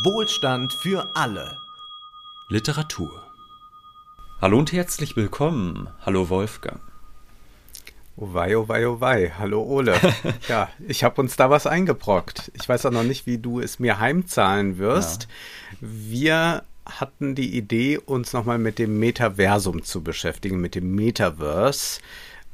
Wohlstand für alle. Literatur. Hallo und herzlich willkommen. Hallo Wolfgang. Oh wei, oh wei, oh wei. Hallo Ole. ja, ich habe uns da was eingebrockt. Ich weiß auch noch nicht, wie du es mir heimzahlen wirst. Ja. Wir hatten die Idee, uns nochmal mit dem Metaversum zu beschäftigen, mit dem Metaverse.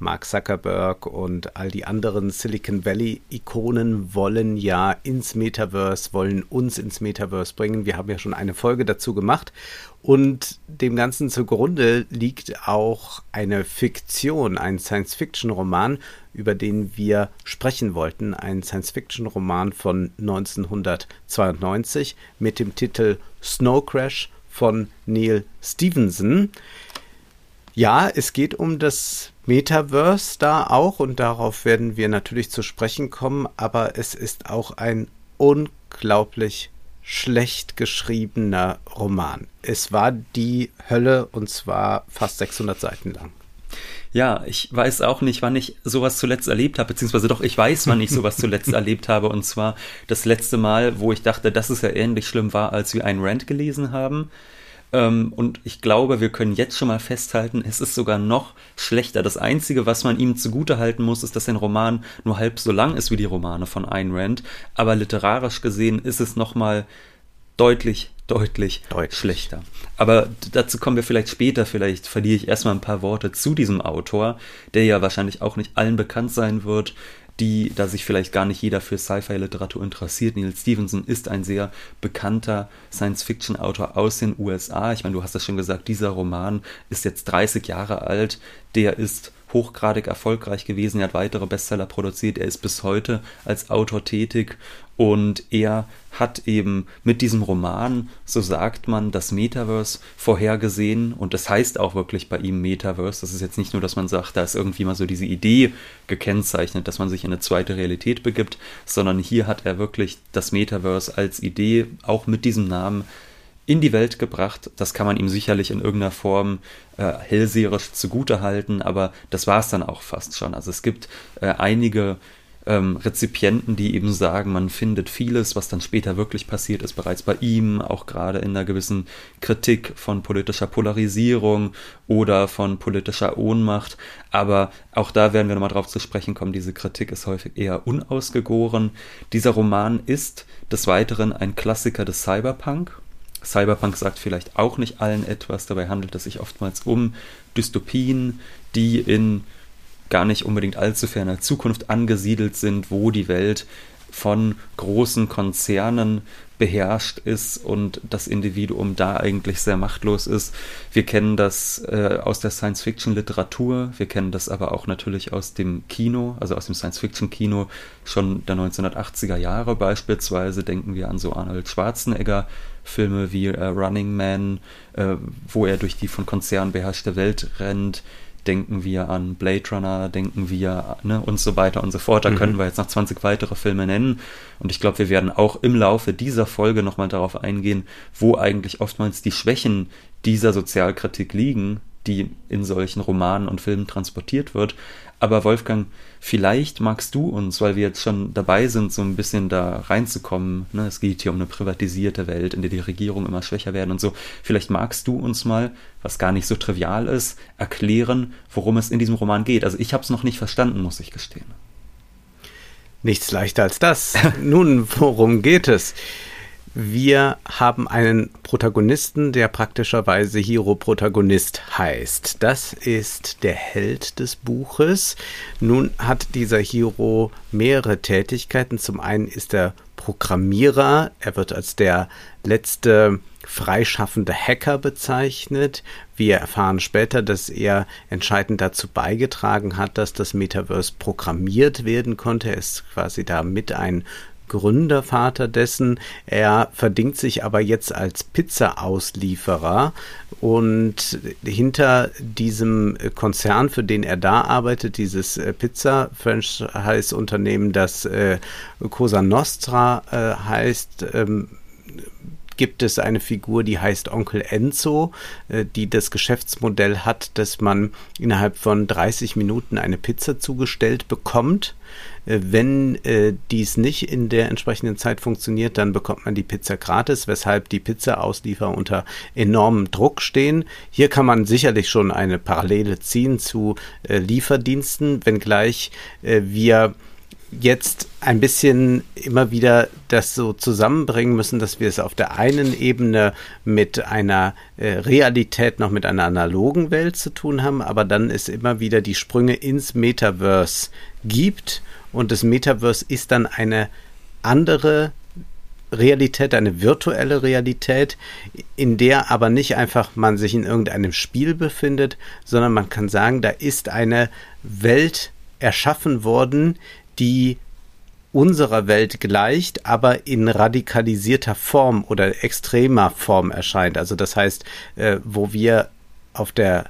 Mark Zuckerberg und all die anderen Silicon Valley-Ikonen wollen ja ins Metaverse, wollen uns ins Metaverse bringen. Wir haben ja schon eine Folge dazu gemacht. Und dem Ganzen zugrunde liegt auch eine Fiktion, ein Science-Fiction-Roman, über den wir sprechen wollten. Ein Science-Fiction-Roman von 1992 mit dem Titel Snow Crash von Neil Stevenson. Ja, es geht um das Metaverse da auch und darauf werden wir natürlich zu sprechen kommen, aber es ist auch ein unglaublich schlecht geschriebener Roman. Es war die Hölle und zwar fast 600 Seiten lang. Ja, ich weiß auch nicht, wann ich sowas zuletzt erlebt habe, beziehungsweise doch, ich weiß, wann ich sowas zuletzt erlebt habe. Und zwar das letzte Mal, wo ich dachte, dass es ja ähnlich schlimm war, als wir einen Rant gelesen haben. Ähm, und ich glaube, wir können jetzt schon mal festhalten, es ist sogar noch schlechter. Das Einzige, was man ihm zugute halten muss, ist, dass sein Roman nur halb so lang ist wie die Romane von Ayn Rand. Aber literarisch gesehen ist es nochmal deutlich, deutlich, deutlich schlechter. Aber dazu kommen wir vielleicht später. Vielleicht verliere ich erstmal ein paar Worte zu diesem Autor, der ja wahrscheinlich auch nicht allen bekannt sein wird die, da sich vielleicht gar nicht jeder für Sci-Fi-Literatur interessiert. Neil Stevenson ist ein sehr bekannter Science-Fiction-Autor aus den USA. Ich meine, du hast das schon gesagt, dieser Roman ist jetzt 30 Jahre alt. Der ist hochgradig erfolgreich gewesen. Er hat weitere Bestseller produziert. Er ist bis heute als Autor tätig und er hat eben mit diesem Roman, so sagt man, das Metaverse vorhergesehen. Und das heißt auch wirklich bei ihm Metaverse. Das ist jetzt nicht nur, dass man sagt, da ist irgendwie mal so diese Idee gekennzeichnet, dass man sich in eine zweite Realität begibt, sondern hier hat er wirklich das Metaverse als Idee auch mit diesem Namen in die Welt gebracht. Das kann man ihm sicherlich in irgendeiner Form äh, hellseherisch zugutehalten, aber das war es dann auch fast schon. Also es gibt äh, einige ähm, Rezipienten, die eben sagen, man findet vieles, was dann später wirklich passiert ist, bereits bei ihm, auch gerade in einer gewissen Kritik von politischer Polarisierung oder von politischer Ohnmacht. Aber auch da werden wir nochmal drauf zu sprechen kommen, diese Kritik ist häufig eher unausgegoren. Dieser Roman ist des Weiteren ein Klassiker des Cyberpunk Cyberpunk sagt vielleicht auch nicht allen etwas, dabei handelt es sich oftmals um Dystopien, die in gar nicht unbedingt allzu ferner Zukunft angesiedelt sind, wo die Welt von großen Konzernen beherrscht ist und das Individuum da eigentlich sehr machtlos ist. Wir kennen das äh, aus der Science-Fiction-Literatur, wir kennen das aber auch natürlich aus dem Kino, also aus dem Science-Fiction-Kino schon der 1980er Jahre beispielsweise. Denken wir an so Arnold Schwarzenegger, Filme wie äh, Running Man, äh, wo er durch die von Konzernen beherrschte Welt rennt. Denken wir an Blade Runner, denken wir ne, und so weiter und so fort. Da mhm. können wir jetzt noch 20 weitere Filme nennen. Und ich glaube, wir werden auch im Laufe dieser Folge nochmal darauf eingehen, wo eigentlich oftmals die Schwächen dieser Sozialkritik liegen, die in solchen Romanen und Filmen transportiert wird. Aber Wolfgang, vielleicht magst du uns, weil wir jetzt schon dabei sind, so ein bisschen da reinzukommen. Ne? Es geht hier um eine privatisierte Welt, in der die Regierungen immer schwächer werden und so. Vielleicht magst du uns mal, was gar nicht so trivial ist, erklären, worum es in diesem Roman geht. Also ich habe es noch nicht verstanden, muss ich gestehen. Nichts leichter als das. Nun, worum geht es? Wir haben einen Protagonisten, der praktischerweise Hero-Protagonist heißt. Das ist der Held des Buches. Nun hat dieser Hero mehrere Tätigkeiten. Zum einen ist er Programmierer. Er wird als der letzte freischaffende Hacker bezeichnet. Wir erfahren später, dass er entscheidend dazu beigetragen hat, dass das Metaverse programmiert werden konnte. Er ist quasi da mit ein Gründervater dessen. Er verdingt sich aber jetzt als Pizza-Auslieferer und hinter diesem Konzern, für den er da arbeitet, dieses äh, Pizza-Franchise-Unternehmen, das äh, Cosa Nostra äh, heißt, ähm, gibt es eine Figur, die heißt Onkel Enzo, äh, die das Geschäftsmodell hat, dass man innerhalb von 30 Minuten eine Pizza zugestellt bekommt. Äh, wenn äh, dies nicht in der entsprechenden Zeit funktioniert, dann bekommt man die Pizza gratis, weshalb die Pizza-Auslieferer unter enormem Druck stehen. Hier kann man sicherlich schon eine Parallele ziehen zu äh, Lieferdiensten, wenngleich äh, wir jetzt ein bisschen immer wieder das so zusammenbringen müssen, dass wir es auf der einen Ebene mit einer äh, Realität noch mit einer analogen Welt zu tun haben, aber dann es immer wieder die Sprünge ins Metaverse gibt und das Metaverse ist dann eine andere Realität, eine virtuelle Realität, in der aber nicht einfach man sich in irgendeinem Spiel befindet, sondern man kann sagen, da ist eine Welt erschaffen worden, die unserer Welt gleicht, aber in radikalisierter Form oder extremer Form erscheint. Also das heißt, äh, wo wir auf der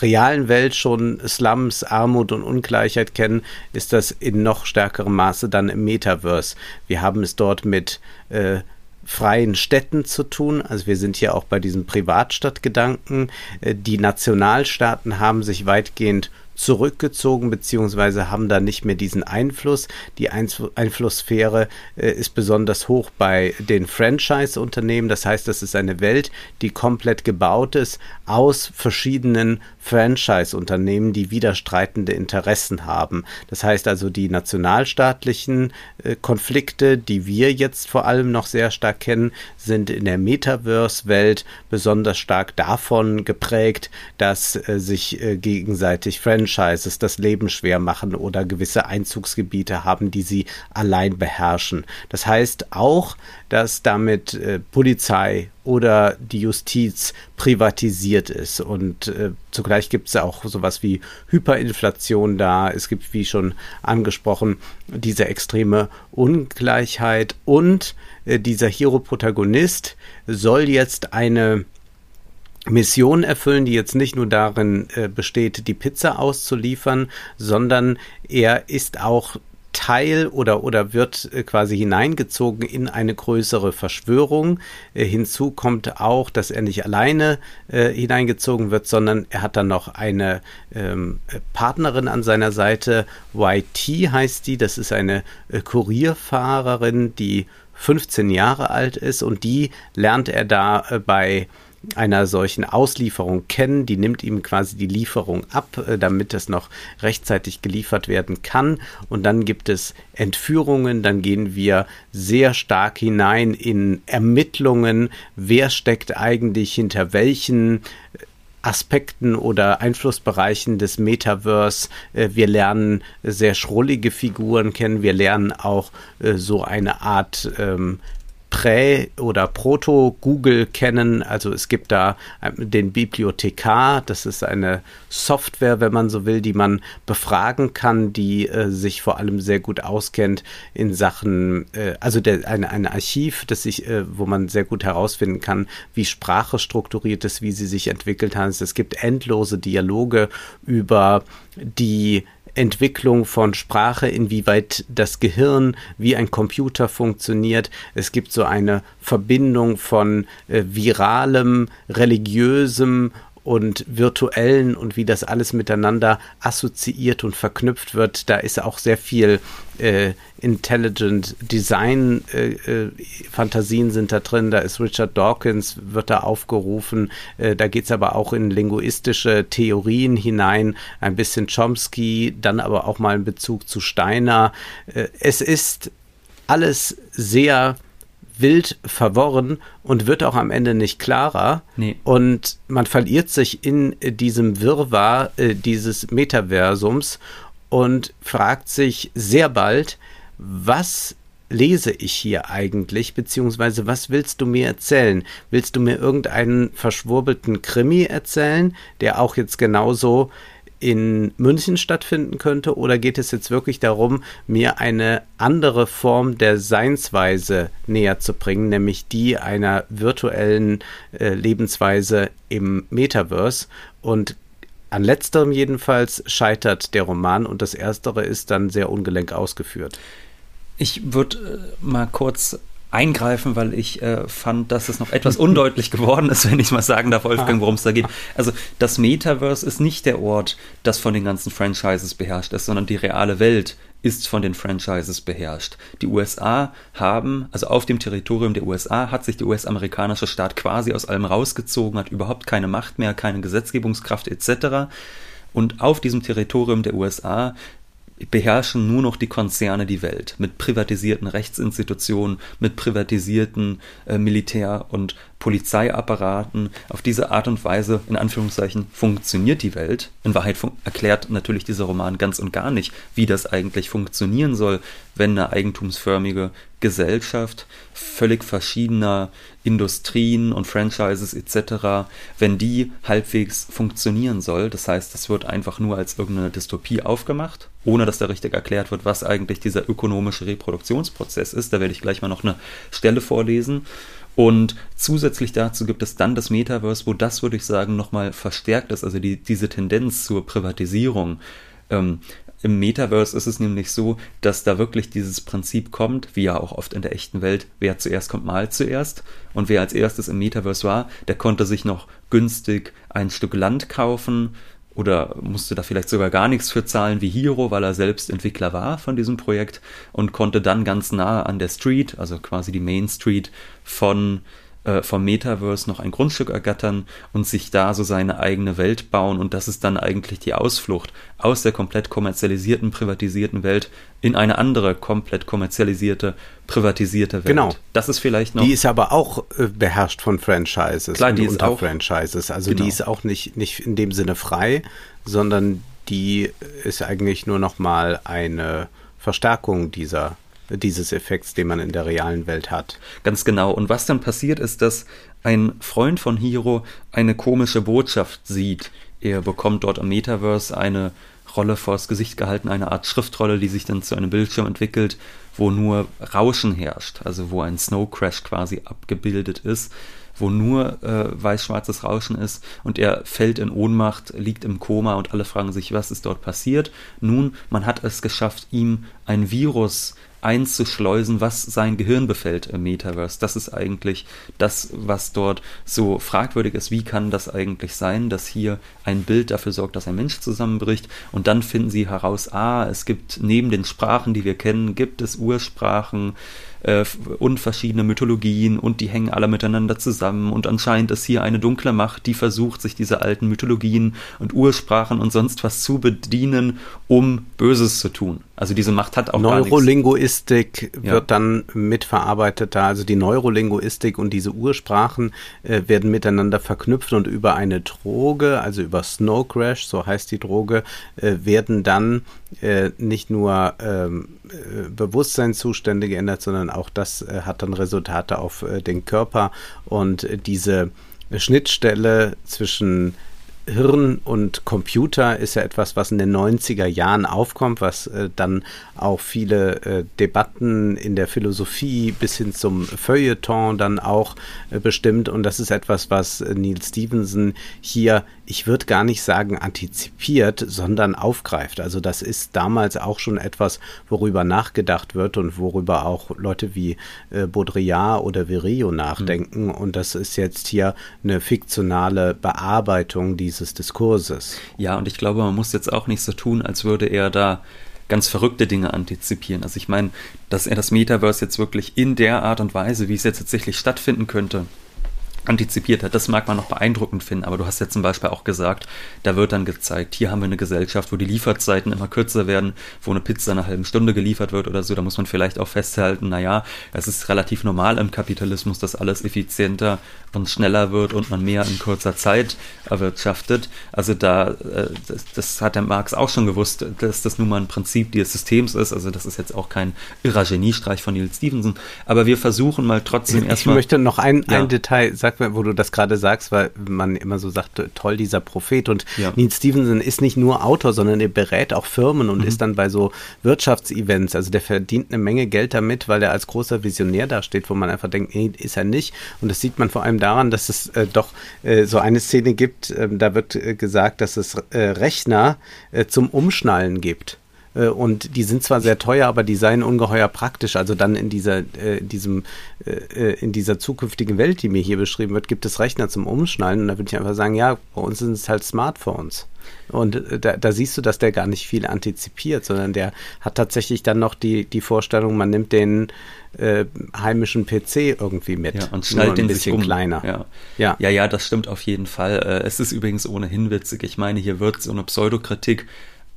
realen Welt schon Slums, Armut und Ungleichheit kennen, ist das in noch stärkerem Maße dann im Metaverse. Wir haben es dort mit äh, freien Städten zu tun. Also wir sind hier auch bei diesem Privatstadtgedanken. Äh, die Nationalstaaten haben sich weitgehend zurückgezogen beziehungsweise haben da nicht mehr diesen Einfluss. Die Einflusssphäre äh, ist besonders hoch bei den Franchise-Unternehmen. Das heißt, das ist eine Welt, die komplett gebaut ist aus verschiedenen Franchise-Unternehmen, die widerstreitende Interessen haben. Das heißt also, die nationalstaatlichen äh, Konflikte, die wir jetzt vor allem noch sehr stark kennen, sind in der Metaverse-Welt besonders stark davon geprägt, dass äh, sich äh, gegenseitig Franchises das Leben schwer machen oder gewisse Einzugsgebiete haben, die sie allein beherrschen. Das heißt auch, dass damit äh, Polizei oder die Justiz privatisiert ist. Und äh, zugleich gibt es auch sowas wie Hyperinflation da. Es gibt, wie schon angesprochen, diese extreme Ungleichheit. Und äh, dieser Hero-Protagonist soll jetzt eine Mission erfüllen, die jetzt nicht nur darin äh, besteht, die Pizza auszuliefern, sondern er ist auch Teil oder, oder wird äh, quasi hineingezogen in eine größere Verschwörung. Äh, hinzu kommt auch, dass er nicht alleine äh, hineingezogen wird, sondern er hat dann noch eine ähm, Partnerin an seiner Seite. YT heißt die, das ist eine äh, Kurierfahrerin, die 15 Jahre alt ist und die lernt er da äh, bei einer solchen Auslieferung kennen. Die nimmt ihm quasi die Lieferung ab, äh, damit es noch rechtzeitig geliefert werden kann. Und dann gibt es Entführungen, dann gehen wir sehr stark hinein in Ermittlungen, wer steckt eigentlich hinter welchen Aspekten oder Einflussbereichen des Metaverse. Äh, wir lernen sehr schrullige Figuren kennen. Wir lernen auch äh, so eine Art ähm, Prä- oder Proto-Google kennen. Also es gibt da ähm, den Bibliothekar, das ist eine Software, wenn man so will, die man befragen kann, die äh, sich vor allem sehr gut auskennt in Sachen, äh, also der, eine, ein Archiv, das sich, äh, wo man sehr gut herausfinden kann, wie Sprache strukturiert ist, wie sie sich entwickelt hat. Es gibt endlose Dialoge über die Entwicklung von Sprache, inwieweit das Gehirn wie ein Computer funktioniert. Es gibt so eine Verbindung von äh, viralem, religiösem und virtuellen und wie das alles miteinander assoziiert und verknüpft wird. Da ist auch sehr viel äh, Intelligent Design äh, äh, Fantasien sind da drin. Da ist Richard Dawkins, wird da aufgerufen. Äh, da geht es aber auch in linguistische Theorien hinein. Ein bisschen Chomsky, dann aber auch mal in Bezug zu Steiner. Äh, es ist alles sehr wild verworren und wird auch am Ende nicht klarer. Nee. Und man verliert sich in diesem Wirrwarr äh, dieses Metaversums und fragt sich sehr bald, was lese ich hier eigentlich, beziehungsweise was willst du mir erzählen? Willst du mir irgendeinen verschwurbelten Krimi erzählen, der auch jetzt genauso in München stattfinden könnte? Oder geht es jetzt wirklich darum, mir eine andere Form der Seinsweise näher zu bringen, nämlich die einer virtuellen äh, Lebensweise im Metaverse? Und an letzterem jedenfalls scheitert der Roman und das erstere ist dann sehr ungelenk ausgeführt. Ich würde äh, mal kurz eingreifen, weil ich äh, fand, dass es noch etwas undeutlich geworden ist, wenn ich mal sagen darf, Wolfgang, worum es da geht. Also das Metaverse ist nicht der Ort, das von den ganzen Franchises beherrscht ist, sondern die reale Welt ist von den Franchises beherrscht. Die USA haben, also auf dem Territorium der USA hat sich der US-amerikanische Staat quasi aus allem rausgezogen, hat überhaupt keine Macht mehr, keine Gesetzgebungskraft etc. Und auf diesem Territorium der USA beherrschen nur noch die Konzerne die Welt mit privatisierten Rechtsinstitutionen, mit privatisierten äh, Militär- und Polizeiapparaten. Auf diese Art und Weise, in Anführungszeichen, funktioniert die Welt. In Wahrheit erklärt natürlich dieser Roman ganz und gar nicht, wie das eigentlich funktionieren soll, wenn eine eigentumsförmige Gesellschaft völlig verschiedener Industrien und Franchises etc., wenn die halbwegs funktionieren soll. Das heißt, es wird einfach nur als irgendeine Dystopie aufgemacht, ohne dass da richtig erklärt wird, was eigentlich dieser ökonomische Reproduktionsprozess ist. Da werde ich gleich mal noch eine Stelle vorlesen. Und zusätzlich dazu gibt es dann das Metaverse, wo das, würde ich sagen, nochmal verstärkt ist, also die, diese Tendenz zur Privatisierung. Ähm, Im Metaverse ist es nämlich so, dass da wirklich dieses Prinzip kommt, wie ja auch oft in der echten Welt, wer zuerst kommt, mal zuerst. Und wer als erstes im Metaverse war, der konnte sich noch günstig ein Stück Land kaufen, oder musste da vielleicht sogar gar nichts für zahlen wie Hiro, weil er selbst Entwickler war von diesem Projekt und konnte dann ganz nahe an der Street, also quasi die Main Street von äh, vom Metaverse noch ein Grundstück ergattern und sich da so seine eigene Welt bauen. Und das ist dann eigentlich die Ausflucht aus der komplett kommerzialisierten, privatisierten Welt in eine andere komplett kommerzialisierte, privatisierte Welt. Genau. Das ist vielleicht noch. Die ist aber auch äh, beherrscht von Franchises Klar, die und ist auch, Franchises. Also genau. die ist auch nicht, nicht in dem Sinne frei, sondern die ist eigentlich nur noch mal eine Verstärkung dieser dieses Effekts, den man in der realen Welt hat. Ganz genau. Und was dann passiert ist, dass ein Freund von Hiro eine komische Botschaft sieht. Er bekommt dort im Metaverse eine Rolle vors Gesicht gehalten, eine Art Schriftrolle, die sich dann zu einem Bildschirm entwickelt, wo nur Rauschen herrscht, also wo ein Snow Crash quasi abgebildet ist, wo nur äh, weiß-schwarzes Rauschen ist und er fällt in Ohnmacht, liegt im Koma und alle fragen sich, was ist dort passiert. Nun, man hat es geschafft, ihm ein Virus einzuschleusen, was sein Gehirn befällt im Metaverse. Das ist eigentlich das, was dort so fragwürdig ist. Wie kann das eigentlich sein, dass hier ein Bild dafür sorgt, dass ein Mensch zusammenbricht und dann finden sie heraus, ah, es gibt neben den Sprachen, die wir kennen, gibt es Ursprachen, äh, und verschiedene Mythologien und die hängen alle miteinander zusammen und anscheinend ist hier eine dunkle Macht, die versucht, sich diese alten Mythologien und Ursprachen und sonst was zu bedienen, um Böses zu tun. Also diese Macht hat auch Neurolinguistik wird ja. dann mitverarbeitet da, also die Neurolinguistik und diese Ursprachen äh, werden miteinander verknüpft und über eine Droge, also über Snow Crash, so heißt die Droge, äh, werden dann äh, nicht nur ähm, äh, Bewusstseinszustände geändert, sondern auch das äh, hat dann Resultate auf äh, den Körper. Und diese Schnittstelle zwischen Hirn und Computer ist ja etwas, was in den 90er Jahren aufkommt, was äh, dann auch viele äh, Debatten in der Philosophie bis hin zum Feuilleton dann auch äh, bestimmt. Und das ist etwas, was äh, Neil Stevenson hier, ich würde gar nicht sagen antizipiert, sondern aufgreift. Also das ist damals auch schon etwas, worüber nachgedacht wird und worüber auch Leute wie äh, Baudrillard oder Virillo nachdenken. Mhm. Und das ist jetzt hier eine fiktionale Bearbeitung dieses dieses Diskurses. Ja, und ich glaube, man muss jetzt auch nicht so tun, als würde er da ganz verrückte Dinge antizipieren. Also ich meine, dass er das Metaverse jetzt wirklich in der Art und Weise, wie es jetzt tatsächlich stattfinden könnte, antizipiert hat. Das mag man noch beeindruckend finden, aber du hast ja zum Beispiel auch gesagt, da wird dann gezeigt, hier haben wir eine Gesellschaft, wo die Lieferzeiten immer kürzer werden, wo eine Pizza in einer halben Stunde geliefert wird oder so. Da muss man vielleicht auch festhalten, naja, es ist relativ normal im Kapitalismus, dass alles effizienter und schneller wird und man mehr in kurzer Zeit erwirtschaftet. Also da, äh, das, das hat der Marx auch schon gewusst, dass das nun mal ein Prinzip dieses Systems ist. Also das ist jetzt auch kein irrer Geniestreich von Neil Stevenson. Aber wir versuchen mal trotzdem erstmal. Ich möchte noch ein, ja. ein Detail sagen sag mal, wo du das gerade sagst, weil man immer so sagt, toll, dieser Prophet. Und ja. Neil Stevenson ist nicht nur Autor, sondern er berät auch Firmen und mhm. ist dann bei so Wirtschaftsevents. Also der verdient eine Menge Geld damit, weil er als großer Visionär dasteht, wo man einfach denkt, nee, ist er nicht. Und das sieht man vor allem daran, dass es äh, doch äh, so eine Szene gibt, äh, da wird äh, gesagt, dass es äh, Rechner äh, zum Umschnallen gibt und die sind zwar sehr teuer, aber die seien ungeheuer praktisch. Also dann in dieser, äh, diesem, äh, in dieser zukünftigen Welt, die mir hier beschrieben wird, gibt es Rechner zum Umschnallen. Und da würde ich einfach sagen, ja, bei uns sind es halt Smartphones. Und da, da, siehst du, dass der gar nicht viel antizipiert, sondern der hat tatsächlich dann noch die, die Vorstellung, man nimmt den äh, heimischen PC irgendwie mit. Ja, und schnallt den ein bisschen um. kleiner. Ja. ja. ja, ja, das stimmt auf jeden Fall. Äh, es ist übrigens ohnehin witzig. Ich meine, hier wird so eine Pseudokritik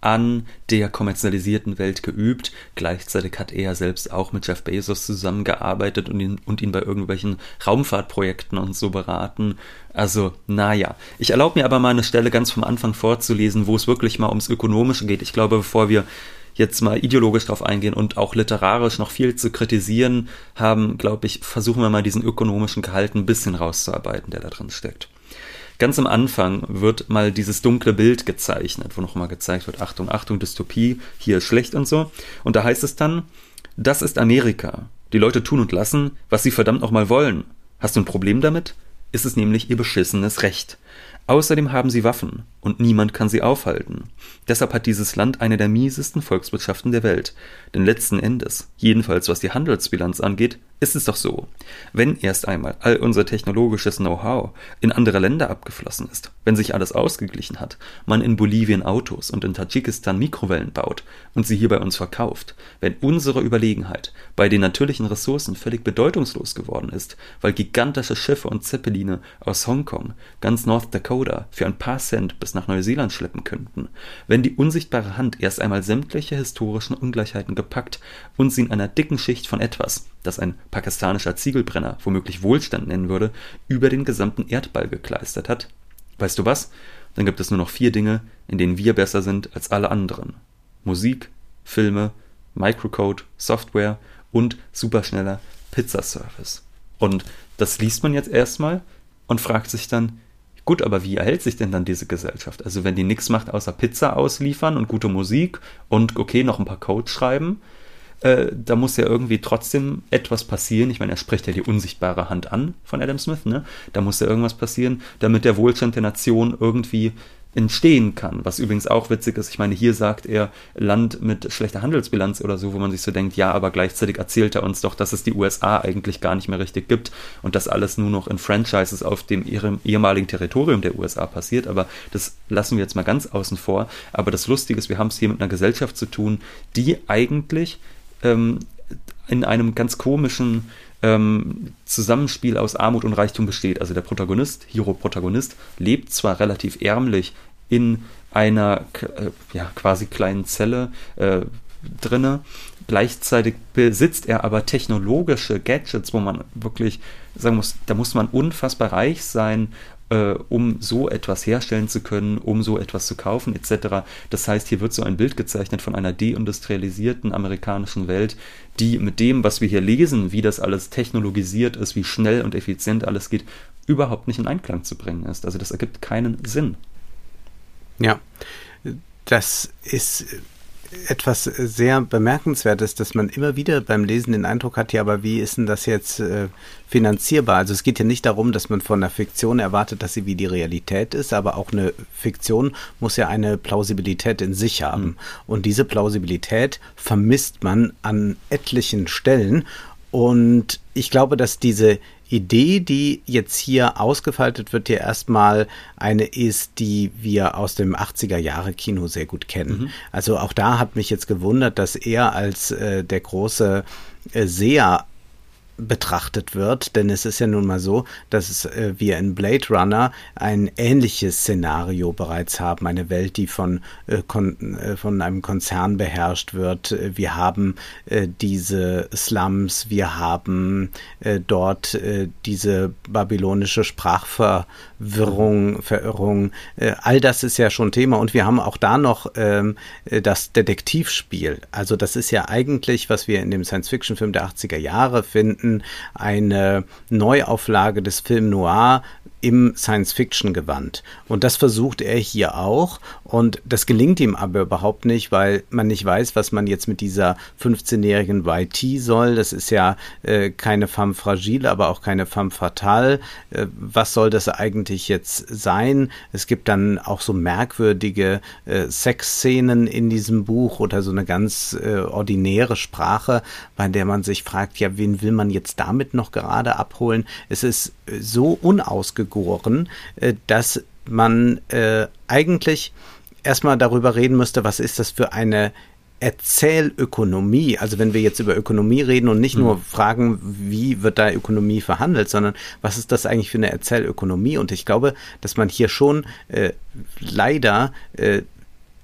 an der kommerzialisierten Welt geübt. Gleichzeitig hat er selbst auch mit Jeff Bezos zusammengearbeitet und ihn, und ihn bei irgendwelchen Raumfahrtprojekten und so beraten. Also, naja. Ich erlaube mir aber mal eine Stelle ganz vom Anfang vorzulesen, wo es wirklich mal ums Ökonomische geht. Ich glaube, bevor wir jetzt mal ideologisch drauf eingehen und auch literarisch noch viel zu kritisieren haben, glaube ich, versuchen wir mal diesen ökonomischen Gehalt ein bisschen rauszuarbeiten, der da drin steckt. Ganz am Anfang wird mal dieses dunkle Bild gezeichnet, wo nochmal gezeigt wird, Achtung, Achtung, Dystopie, hier ist schlecht und so. Und da heißt es dann, das ist Amerika. Die Leute tun und lassen, was sie verdammt nochmal wollen. Hast du ein Problem damit? Ist es nämlich ihr beschissenes Recht. Außerdem haben sie Waffen und niemand kann sie aufhalten. Deshalb hat dieses Land eine der miesesten Volkswirtschaften der Welt. Denn letzten Endes, jedenfalls was die Handelsbilanz angeht, ist es doch so, wenn erst einmal all unser technologisches Know-how in andere Länder abgeflossen ist, wenn sich alles ausgeglichen hat, man in Bolivien Autos und in Tadschikistan Mikrowellen baut und sie hier bei uns verkauft, wenn unsere Überlegenheit bei den natürlichen Ressourcen völlig bedeutungslos geworden ist, weil gigantische Schiffe und Zeppeline aus Hongkong, ganz North Dakota für ein paar Cent bis nach Neuseeland schleppen könnten, wenn die unsichtbare Hand erst einmal sämtliche historischen Ungleichheiten gepackt und sie in einer dicken Schicht von etwas, das ein pakistanischer Ziegelbrenner womöglich Wohlstand nennen würde, über den gesamten Erdball gekleistert hat? Weißt du was? Dann gibt es nur noch vier Dinge, in denen wir besser sind als alle anderen. Musik, Filme, Microcode, Software und superschneller Pizzaservice. Und das liest man jetzt erstmal und fragt sich dann, gut, aber wie erhält sich denn dann diese Gesellschaft? Also wenn die nichts macht außer Pizza ausliefern und gute Musik und okay, noch ein paar Codes schreiben, äh, da muss ja irgendwie trotzdem etwas passieren. Ich meine, er spricht ja die unsichtbare Hand an von Adam Smith, ne? Da muss ja irgendwas passieren, damit der Wohlstand der Nation irgendwie entstehen kann. Was übrigens auch witzig ist, ich meine, hier sagt er Land mit schlechter Handelsbilanz oder so, wo man sich so denkt, ja, aber gleichzeitig erzählt er uns doch, dass es die USA eigentlich gar nicht mehr richtig gibt und das alles nur noch in Franchises auf dem ehemaligen Territorium der USA passiert. Aber das lassen wir jetzt mal ganz außen vor. Aber das Lustige ist, wir haben es hier mit einer Gesellschaft zu tun, die eigentlich ähm, in einem ganz komischen ähm, Zusammenspiel aus Armut und Reichtum besteht. Also der Protagonist, Hero-Protagonist, lebt zwar relativ ärmlich in einer äh, ja, quasi kleinen Zelle äh, drinne, gleichzeitig besitzt er aber technologische Gadgets, wo man wirklich sagen muss, da muss man unfassbar reich sein, äh, um so etwas herstellen zu können, um so etwas zu kaufen, etc. Das heißt, hier wird so ein Bild gezeichnet von einer deindustrialisierten amerikanischen Welt, die mit dem, was wir hier lesen, wie das alles technologisiert ist, wie schnell und effizient alles geht, überhaupt nicht in Einklang zu bringen ist. Also das ergibt keinen Sinn. Ja, das ist etwas sehr Bemerkenswertes, dass man immer wieder beim Lesen den Eindruck hat, ja, aber wie ist denn das jetzt äh, finanzierbar? Also es geht ja nicht darum, dass man von einer Fiktion erwartet, dass sie wie die Realität ist, aber auch eine Fiktion muss ja eine Plausibilität in sich haben. Mhm. Und diese Plausibilität vermisst man an etlichen Stellen. Und ich glaube, dass diese Idee, die jetzt hier ausgefaltet wird, ja erstmal eine ist, die wir aus dem 80er Jahre Kino sehr gut kennen. Mhm. Also auch da hat mich jetzt gewundert, dass er als äh, der große äh, Seher betrachtet wird, denn es ist ja nun mal so, dass äh, wir in Blade Runner ein ähnliches Szenario bereits haben, eine Welt, die von, äh, äh, von einem Konzern beherrscht wird. Wir haben äh, diese Slums, wir haben äh, dort äh, diese babylonische Sprachverwirrung, Verirrung. all das ist ja schon Thema und wir haben auch da noch ähm, das Detektivspiel. Also das ist ja eigentlich, was wir in dem Science-Fiction-Film der 80er Jahre finden, eine Neuauflage des Film Noir im Science-Fiction-Gewand. Und das versucht er hier auch. Und das gelingt ihm aber überhaupt nicht, weil man nicht weiß, was man jetzt mit dieser 15-jährigen YT soll. Das ist ja äh, keine femme fragile, aber auch keine femme fatale. Äh, was soll das eigentlich jetzt sein? Es gibt dann auch so merkwürdige äh, Sexszenen in diesem Buch oder so eine ganz äh, ordinäre Sprache, bei der man sich fragt, ja, wen will man jetzt damit noch gerade abholen? Es ist so unausgegoren, äh, dass man äh, eigentlich erstmal darüber reden müsste, was ist das für eine Erzählökonomie, also wenn wir jetzt über Ökonomie reden und nicht mhm. nur fragen, wie wird da Ökonomie verhandelt, sondern was ist das eigentlich für eine Erzählökonomie? Und ich glaube, dass man hier schon äh, leider äh,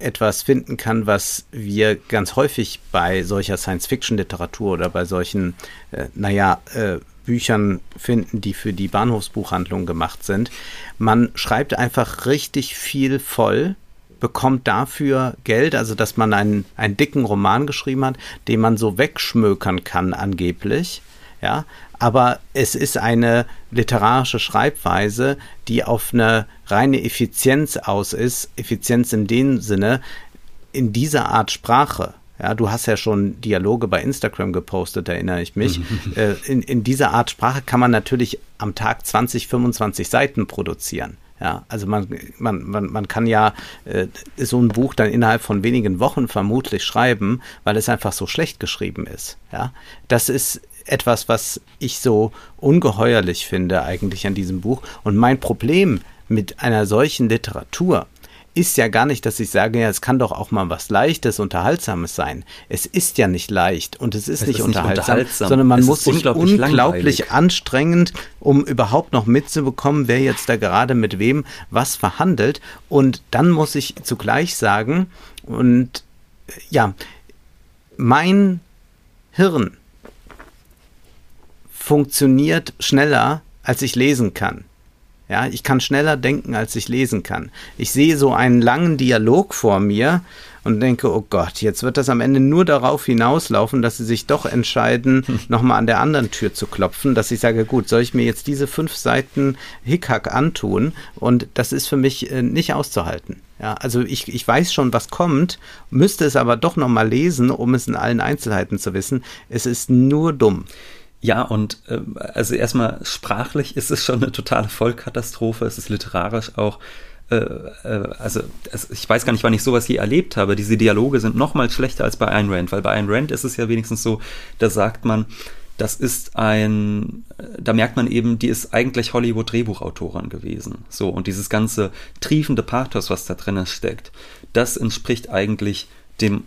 etwas finden kann, was wir ganz häufig bei solcher Science-Fiction-Literatur oder bei solchen, äh, naja, äh, Büchern finden, die für die Bahnhofsbuchhandlung gemacht sind. Man schreibt einfach richtig viel voll, bekommt dafür Geld, also dass man einen, einen dicken Roman geschrieben hat, den man so wegschmökern kann angeblich. Ja, aber es ist eine literarische Schreibweise, die auf eine reine Effizienz aus ist. Effizienz in dem Sinne, in dieser Art Sprache ja, du hast ja schon Dialoge bei Instagram gepostet, erinnere ich mich. äh, in, in dieser Art Sprache kann man natürlich am Tag 20, 25 Seiten produzieren. Ja, also man, man, man, man kann ja äh, so ein Buch dann innerhalb von wenigen Wochen vermutlich schreiben, weil es einfach so schlecht geschrieben ist. Ja, das ist etwas, was ich so ungeheuerlich finde eigentlich an diesem Buch. Und mein Problem mit einer solchen Literatur ist ja gar nicht, dass ich sage, ja, es kann doch auch mal was Leichtes, Unterhaltsames sein. Es ist ja nicht leicht und es ist, es nicht, ist unterhaltsam, nicht, unterhaltsam, sondern man es muss sich unglaublich, unglaublich anstrengend, um überhaupt noch mitzubekommen, wer jetzt da gerade mit wem was verhandelt. Und dann muss ich zugleich sagen, und ja, mein Hirn funktioniert schneller, als ich lesen kann. Ja, ich kann schneller denken, als ich lesen kann. Ich sehe so einen langen Dialog vor mir und denke, oh Gott, jetzt wird das am Ende nur darauf hinauslaufen, dass sie sich doch entscheiden, hm. nochmal an der anderen Tür zu klopfen, dass ich sage, gut, soll ich mir jetzt diese fünf Seiten Hickhack antun? Und das ist für mich äh, nicht auszuhalten. Ja, also ich, ich weiß schon, was kommt, müsste es aber doch nochmal lesen, um es in allen Einzelheiten zu wissen. Es ist nur dumm. Ja, und äh, also erstmal sprachlich ist es schon eine totale Vollkatastrophe. Es ist literarisch auch äh, äh, also ich weiß gar nicht, wann ich sowas je erlebt habe. Diese Dialoge sind noch mal schlechter als bei Ayn Rand, weil bei Ayn Rand ist es ja wenigstens so, da sagt man, das ist ein, da merkt man eben, die ist eigentlich Hollywood-Drehbuchautorin gewesen. So, und dieses ganze triefende Pathos, was da drin steckt, das entspricht eigentlich dem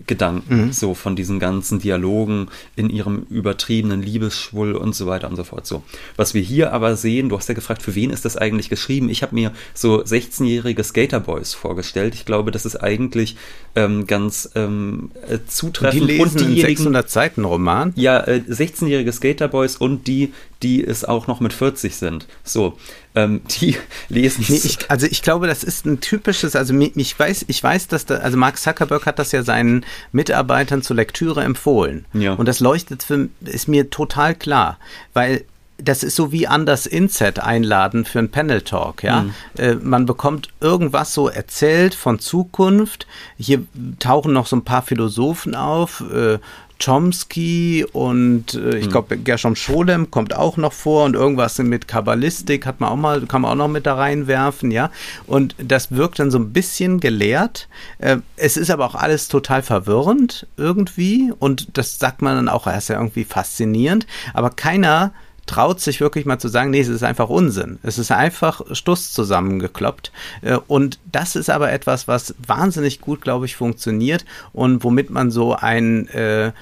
Hollywood-Gedanken, mhm. so von diesen ganzen Dialogen in ihrem übertriebenen Liebesschwull und so weiter und so fort. So, was wir hier aber sehen, du hast ja gefragt, für wen ist das eigentlich geschrieben? Ich habe mir so 16-jährige Skaterboys vorgestellt. Ich glaube, das ist eigentlich ähm, ganz ähm, äh, zutreffend. Und die lesen und diejenigen, 600 Seiten Roman? Ja, äh, 16-jährige Skaterboys und die, die es auch noch mit 40 sind. So, ähm, die lesen. Nee, ich, also ich glaube, das ist ein typisches, also ich weiß, ich weiß, dass da, also Mark Zuckerberg hat das ja seinen Mitarbeitern zur Lektüre empfohlen. Ja. Und das leuchtet für, ist mir total klar, weil das ist so wie anders Inset einladen für ein Panel Talk, ja. Mhm. Äh, man bekommt irgendwas so erzählt von Zukunft. Hier tauchen noch so ein paar Philosophen auf, äh, Chomsky und äh, ich hm. glaube Gershom Scholem kommt auch noch vor und irgendwas mit Kabbalistik hat man auch mal, kann man auch noch mit da reinwerfen, ja. Und das wirkt dann so ein bisschen gelehrt. Äh, es ist aber auch alles total verwirrend irgendwie und das sagt man dann auch, er ist ja irgendwie faszinierend, aber keiner traut sich wirklich mal zu sagen, nee, es ist einfach Unsinn. Es ist einfach Stuss zusammengekloppt. Äh, und das ist aber etwas, was wahnsinnig gut, glaube ich, funktioniert und womit man so ein äh, äh,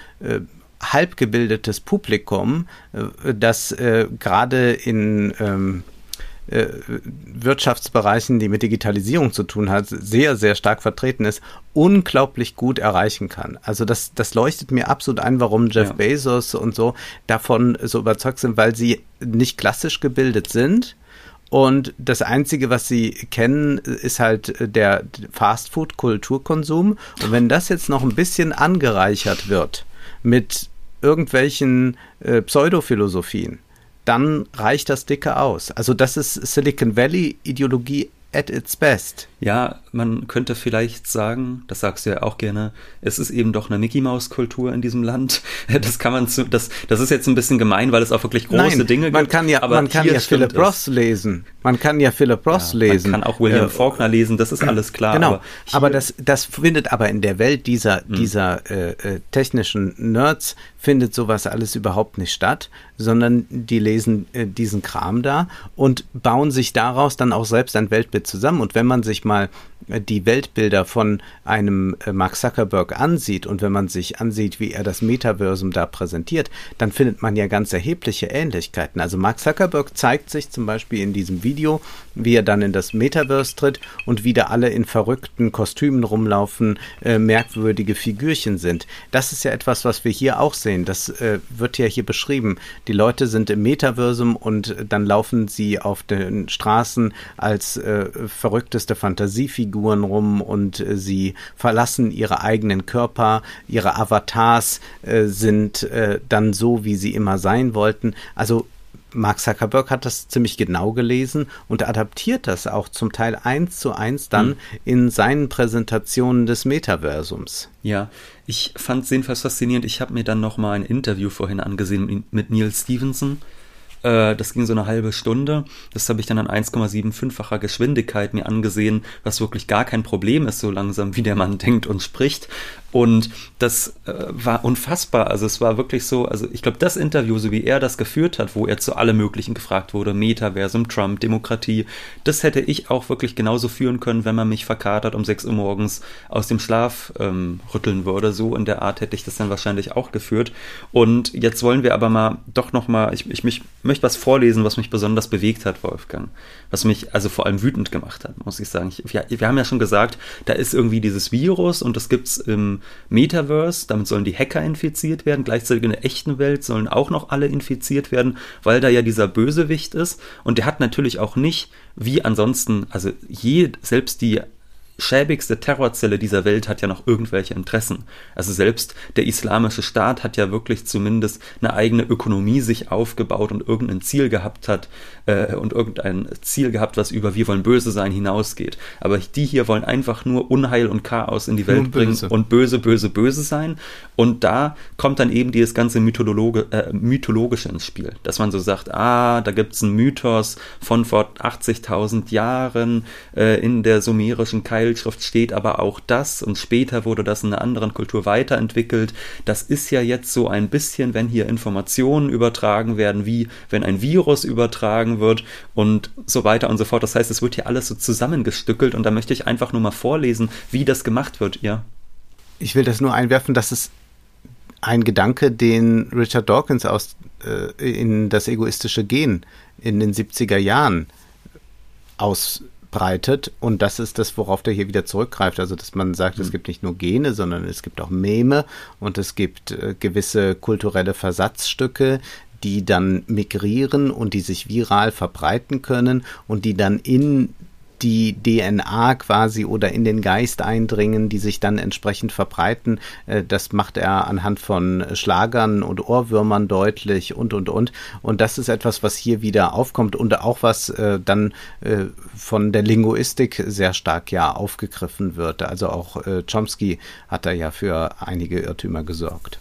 halbgebildetes Publikum, äh, das äh, gerade in ähm, äh, Wirtschaftsbereichen, die mit Digitalisierung zu tun hat, sehr, sehr stark vertreten ist, unglaublich gut erreichen kann. Also das, das leuchtet mir absolut ein, warum Jeff ja. Bezos und so davon so überzeugt sind, weil sie nicht klassisch gebildet sind. Und das Einzige, was sie kennen, ist halt der Fastfood-Kulturkonsum. Und wenn das jetzt noch ein bisschen angereichert wird mit irgendwelchen äh, Pseudophilosophien, dann reicht das dicke aus. Also das ist Silicon Valley Ideologie at its best. Ja, man könnte vielleicht sagen, das sagst du ja auch gerne, es ist eben doch eine Mickey Maus Kultur in diesem Land. Das kann man zu, das, das ist jetzt ein bisschen gemein, weil es auch wirklich große Nein, Dinge man gibt. Kann ja, man kann ja Philip Ross lesen. Man kann ja Philip Ross ja, lesen. Man kann auch William äh, Faulkner lesen, das ist alles klar. Genau, aber, aber, das, das findet aber in der Welt dieser, hm. dieser äh, äh, technischen Nerds findet sowas alles überhaupt nicht statt, sondern die lesen äh, diesen Kram da und bauen sich daraus dann auch selbst ein Weltbild zusammen. Und wenn man sich mal die Weltbilder von einem äh, Mark Zuckerberg ansieht und wenn man sich ansieht, wie er das Metaversum da präsentiert, dann findet man ja ganz erhebliche Ähnlichkeiten. Also Mark Zuckerberg zeigt sich zum Beispiel in diesem Video, wie er dann in das Metaverse tritt und wie da alle in verrückten Kostümen rumlaufen, äh, merkwürdige Figürchen sind. Das ist ja etwas, was wir hier auch sehen. Das äh, wird ja hier beschrieben. Die Leute sind im Metaversum und dann laufen sie auf den Straßen als äh, verrückteste Fantasiefiguren Figuren rum und äh, sie verlassen ihre eigenen Körper, ihre Avatars äh, sind äh, dann so, wie sie immer sein wollten. Also Mark Zuckerberg hat das ziemlich genau gelesen und adaptiert das auch zum Teil eins zu eins dann hm. in seinen Präsentationen des Metaversums. Ja, ich fand es jedenfalls faszinierend. Ich habe mir dann noch mal ein Interview vorhin angesehen mit Neil Stevenson, äh, das ging so eine halbe Stunde. Das habe ich dann an 1,75-facher Geschwindigkeit mir angesehen, was wirklich gar kein Problem ist, so langsam wie der Mann denkt und spricht. Und das äh, war unfassbar. Also es war wirklich so, also ich glaube, das Interview, so wie er das geführt hat, wo er zu allem Möglichen gefragt wurde, Metaversum, Trump, Demokratie, das hätte ich auch wirklich genauso führen können, wenn man mich verkatert um 6 Uhr morgens aus dem Schlaf ähm, rütteln würde. So in der Art hätte ich das dann wahrscheinlich auch geführt. Und jetzt wollen wir aber mal doch nochmal, ich, ich mich, möchte was vorlesen, was mich besonders bewegt hat, Wolfgang. Was mich also vor allem wütend gemacht hat, muss ich sagen. Ich, ja, wir haben ja schon gesagt, da ist irgendwie dieses Virus und das gibt's im Metaverse, damit sollen die Hacker infiziert werden, gleichzeitig in der echten Welt sollen auch noch alle infiziert werden, weil da ja dieser Bösewicht ist. Und der hat natürlich auch nicht, wie ansonsten, also je, selbst die schäbigste Terrorzelle dieser Welt hat ja noch irgendwelche Interessen. Also selbst der islamische Staat hat ja wirklich zumindest eine eigene Ökonomie sich aufgebaut und irgendein Ziel gehabt hat äh, und irgendein Ziel gehabt, was über wir wollen böse sein hinausgeht. Aber die hier wollen einfach nur Unheil und Chaos in die Welt und bringen böse. und böse, böse, böse sein. Und da kommt dann eben dieses ganze Mythologe, äh, Mythologische ins Spiel, dass man so sagt, ah, da gibt's einen Mythos von vor 80.000 Jahren äh, in der sumerischen Keil Bildschrift steht aber auch das und später wurde das in einer anderen Kultur weiterentwickelt. Das ist ja jetzt so ein bisschen, wenn hier Informationen übertragen werden, wie wenn ein Virus übertragen wird und so weiter und so fort. Das heißt, es wird hier alles so zusammengestückelt und da möchte ich einfach nur mal vorlesen, wie das gemacht wird, ja. Ich will das nur einwerfen, dass es ein Gedanke, den Richard Dawkins aus äh, in das egoistische Gen in den 70er Jahren aus breitet und das ist das, worauf der hier wieder zurückgreift. Also, dass man sagt, mhm. es gibt nicht nur Gene, sondern es gibt auch Meme und es gibt äh, gewisse kulturelle Versatzstücke, die dann migrieren und die sich viral verbreiten können und die dann in die DNA quasi oder in den Geist eindringen, die sich dann entsprechend verbreiten. Äh, das macht er anhand von Schlagern und Ohrwürmern deutlich und, und, und. Und das ist etwas, was hier wieder aufkommt und auch was äh, dann äh, von der Linguistik sehr stark ja aufgegriffen wird. Also auch Chomsky hat da ja für einige Irrtümer gesorgt.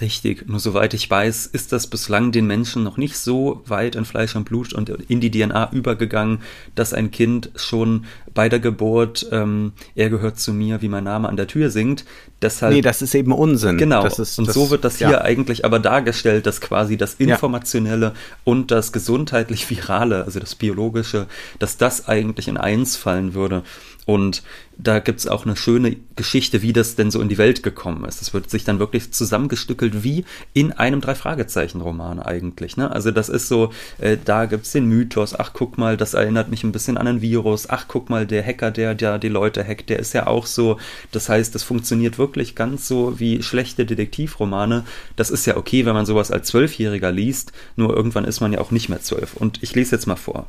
Richtig, nur soweit ich weiß, ist das bislang den Menschen noch nicht so weit in Fleisch und Blut und in die DNA übergegangen, dass ein Kind schon bei der Geburt, ähm, er gehört zu mir, wie mein Name an der Tür singt. Deshalb, nee, das ist eben Unsinn. Genau, ist, und das, so wird das hier ja. eigentlich aber dargestellt, dass quasi das Informationelle ja. und das gesundheitlich-virale, also das Biologische, dass das eigentlich in eins fallen würde. Und da gibt's auch eine schöne Geschichte, wie das denn so in die Welt gekommen ist. Das wird sich dann wirklich zusammengestückelt wie in einem Drei-Fragezeichen-Roman eigentlich. Ne? Also das ist so, äh, da gibt's den Mythos, ach guck mal, das erinnert mich ein bisschen an ein Virus, ach guck mal, der Hacker, der ja die Leute hackt, der ist ja auch so. Das heißt, das funktioniert wirklich ganz so wie schlechte Detektivromane. Das ist ja okay, wenn man sowas als Zwölfjähriger liest, nur irgendwann ist man ja auch nicht mehr zwölf. Und ich lese jetzt mal vor.